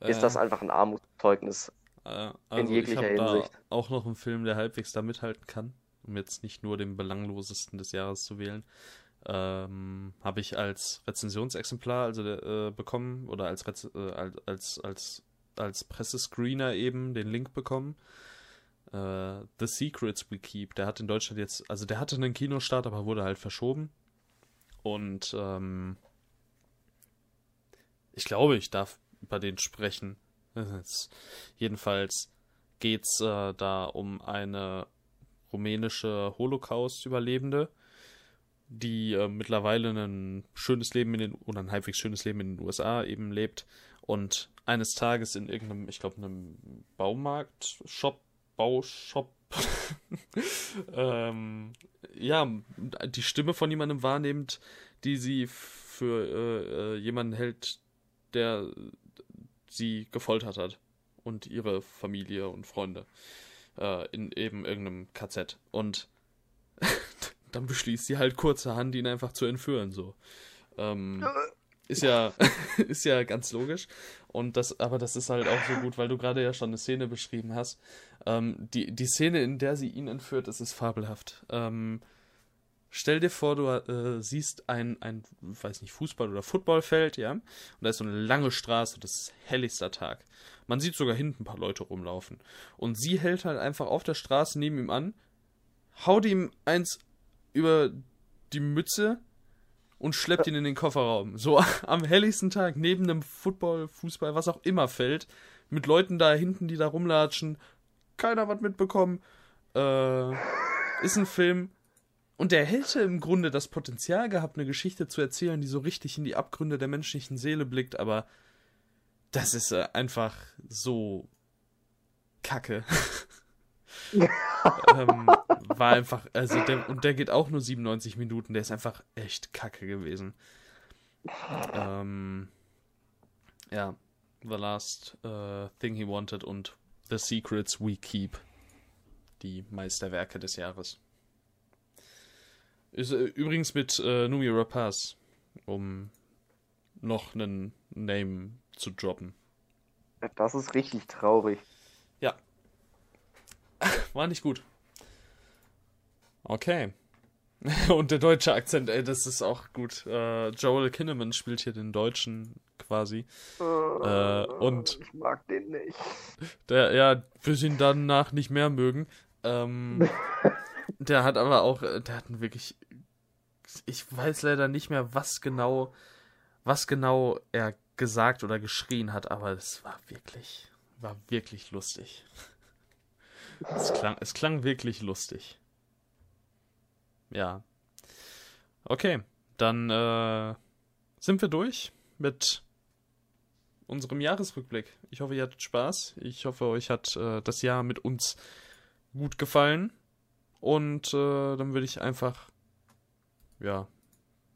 äh. ist das einfach ein Armutszeugnis Äh, also In jeglicher ich habe da Hinsicht. auch noch einen Film, der halbwegs da mithalten kann, um jetzt nicht nur den belanglosesten des Jahres zu wählen. Ähm, habe ich als Rezensionsexemplar also äh, bekommen oder als, Rez äh, als als als Pressescreener eben den Link bekommen. Äh, The Secrets We Keep. Der hat in Deutschland jetzt, also der hatte einen Kinostart, aber wurde halt verschoben. Und ähm, ich glaube, ich darf über den sprechen. Jedenfalls geht's äh, da um eine rumänische Holocaust-Überlebende, die äh, mittlerweile ein schönes Leben in den oder ein halbwegs schönes Leben in den USA eben lebt und eines Tages in irgendeinem, ich glaube, einem Baumarkt, Shop, Baushop, ähm, ja, die Stimme von jemandem wahrnimmt, die sie für äh, äh, jemanden hält, der sie gefoltert hat und ihre Familie und Freunde äh, in eben irgendeinem KZ. Und dann beschließt sie halt kurzerhand, ihn einfach zu entführen, so. Ähm, ist ja, ist ja ganz logisch. Und das, aber das ist halt auch so gut, weil du gerade ja schon eine Szene beschrieben hast. Ähm, die, die Szene, in der sie ihn entführt, das ist fabelhaft. Ähm, stell dir vor, du äh, siehst ein, ein, weiß nicht, Fußball- oder Footballfeld, ja, und da ist so eine lange Straße, das ist helligster Tag. Man sieht sogar hinten ein paar Leute rumlaufen. Und sie hält halt einfach auf der Straße neben ihm an, haut ihm eins über die Mütze und schleppt ihn in den Kofferraum. So am helligsten Tag, neben einem Football, Fußball, was auch immer Feld, mit Leuten da hinten, die da rumlatschen, keiner was mitbekommen. Äh, ist ein Film. Und der hätte im Grunde das Potenzial gehabt, eine Geschichte zu erzählen, die so richtig in die Abgründe der menschlichen Seele blickt, aber das ist äh, einfach so kacke. ähm, war einfach, also der, und der geht auch nur 97 Minuten, der ist einfach echt kacke gewesen. Ähm, ja, The Last äh, Thing He Wanted und The Secrets We Keep. Die Meisterwerke des Jahres. Ist äh, übrigens mit äh, Numi Rapaz, um noch einen Name zu droppen. Das ist richtig traurig. Ja. War nicht gut. Okay. Und der deutsche Akzent, ey, das ist auch gut. Äh, Joel Kinnaman spielt hier den Deutschen quasi. Äh, und ich mag den nicht. der, ja, wir ihn danach nicht mehr mögen. Ähm, der hat aber auch, äh, der hat wirklich, ich weiß leider nicht mehr, was genau, was genau er gesagt oder geschrien hat, aber es war wirklich, war wirklich lustig. Es klang, es klang wirklich lustig. Ja. Okay, dann äh, sind wir durch mit unserem Jahresrückblick. Ich hoffe, ihr hattet Spaß. Ich hoffe, euch hat äh, das Jahr mit uns gut gefallen. Und äh, dann würde ich einfach, ja,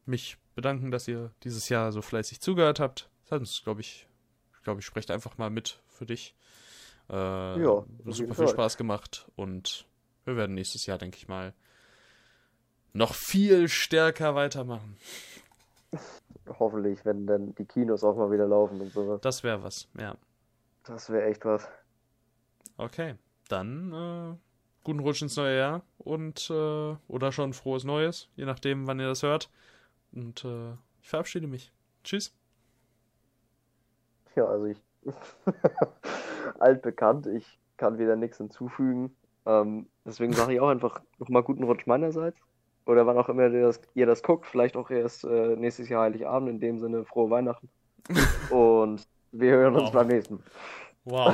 mich bedanken, dass ihr dieses Jahr so fleißig zugehört habt. Das hat uns, glaube ich, ich glaube, ich spreche einfach mal mit für dich. Äh, Ja, super viel. Spaß gemacht und wir werden nächstes Jahr, denke ich mal, noch viel stärker weitermachen. Hoffentlich, wenn dann die Kinos auch mal wieder laufen und sowas. Das wäre was, ja. Das wäre echt was. Okay, dann äh, guten Rutsch ins neue Jahr und äh, oder schon frohes Neues, je nachdem, wann ihr das hört. Und äh, ich verabschiede mich. Tschüss. Ja, also ich. Altbekannt, ich kann wieder nichts hinzufügen. Ähm, deswegen sage ich auch einfach nochmal guten Rutsch meinerseits. Oder wann auch immer ihr das, ihr das guckt, vielleicht auch erst äh, nächstes Jahr Heiligabend, in dem Sinne frohe Weihnachten. Und wir hören uns Wow. beim nächsten. Wow.